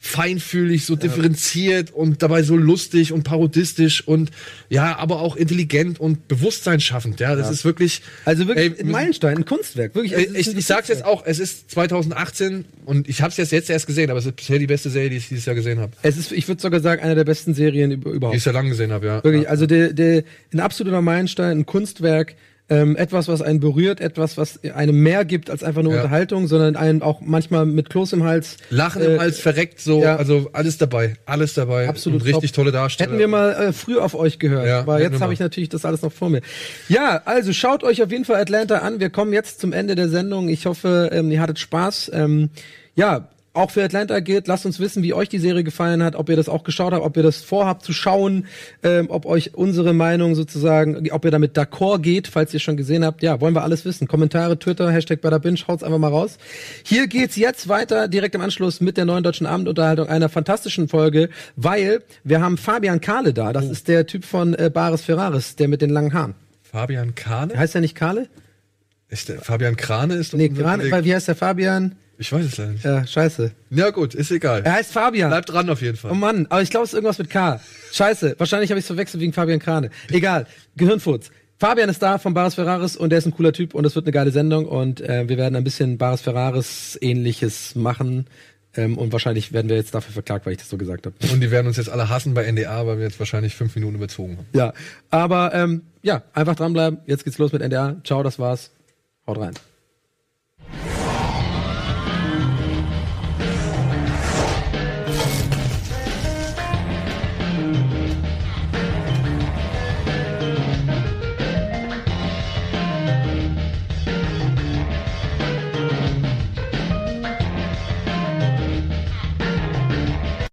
feinfühlig, so differenziert und dabei so lustig und parodistisch und ja, aber auch intelligent und bewusstseinsschaffend. Ja, das ist wirklich. also wirklich Ey, ein Meilenstein, ein Kunstwerk, wirklich. Ist Ich, ich sag's jetzt auch, es ist 2018 und ich habe es jetzt, jetzt erst gesehen, aber es ist bisher die beste Serie, die ich dieses Jahr gesehen habe. Es ist, ich würde sogar sagen, eine der besten Serien über- Die überhaupt. ich sehr lange gesehen habe, ja. Wirklich, also der, der, ein absoluter Meilenstein, ein Kunstwerk, ähm, etwas, was einen berührt, etwas, was einem mehr gibt als einfach nur Ja. Unterhaltung, sondern einen auch manchmal mit Kloß im Hals. Lachen äh, im Hals verreckt, so, ja. also alles dabei, alles dabei. Absolut Und richtig top. tolle Darsteller. Hätten wir mal äh, früh auf euch gehört, Ja, aber jetzt habe ich natürlich das alles noch vor mir. Ja, also schaut euch auf jeden Fall Atlanta an. Wir kommen jetzt zum Ende der Sendung. Ich hoffe, ähm, ihr hattet Spaß. Ähm, ja, auch für Atlanta gilt, lasst uns wissen, wie euch die Serie gefallen hat, ob ihr das auch geschaut habt, ob ihr das vorhabt zu schauen, ähm, ob euch unsere Meinung sozusagen, ob ihr damit d'accord geht, falls ihr schon gesehen habt. Ja, wollen wir alles wissen. Kommentare, Twitter, Hashtag bei der Binge, haut's einfach mal raus. Hier geht's jetzt weiter, direkt im Anschluss mit der neuen deutschen Abendunterhaltung, einer fantastischen Folge, weil wir haben Fabian Kahle da. Das ist der Typ von äh, Bares Ferraris, der mit den langen Haaren. Fabian Krane? Heißt der nicht Kahle? Ist der, Fabian Krane ist doch Nee, Krane, weil wie heißt der Fabian? Ich weiß es leider nicht. Ja, scheiße. Ja gut, ist egal. Er heißt Fabian. Bleibt dran auf jeden Fall. Oh Mann, aber ich glaube, es ist irgendwas mit K. Scheiße, wahrscheinlich habe ich es verwechselt wegen Fabian Krane. Egal, Gehirnfurz. Fabian ist da von Bares Ferraris und der ist ein cooler Typ und es wird eine geile Sendung und äh, wir werden ein bisschen Bares Ferraris ähnliches machen ähm, und wahrscheinlich werden wir jetzt dafür verklagt, weil ich das so gesagt habe. Und die werden uns jetzt alle hassen bei NDA, weil wir jetzt wahrscheinlich fünf Minuten überzogen haben. Ja, aber ähm, ja, einfach dranbleiben. Jetzt geht's los mit NDA. Ciao, das war's. Haut rein.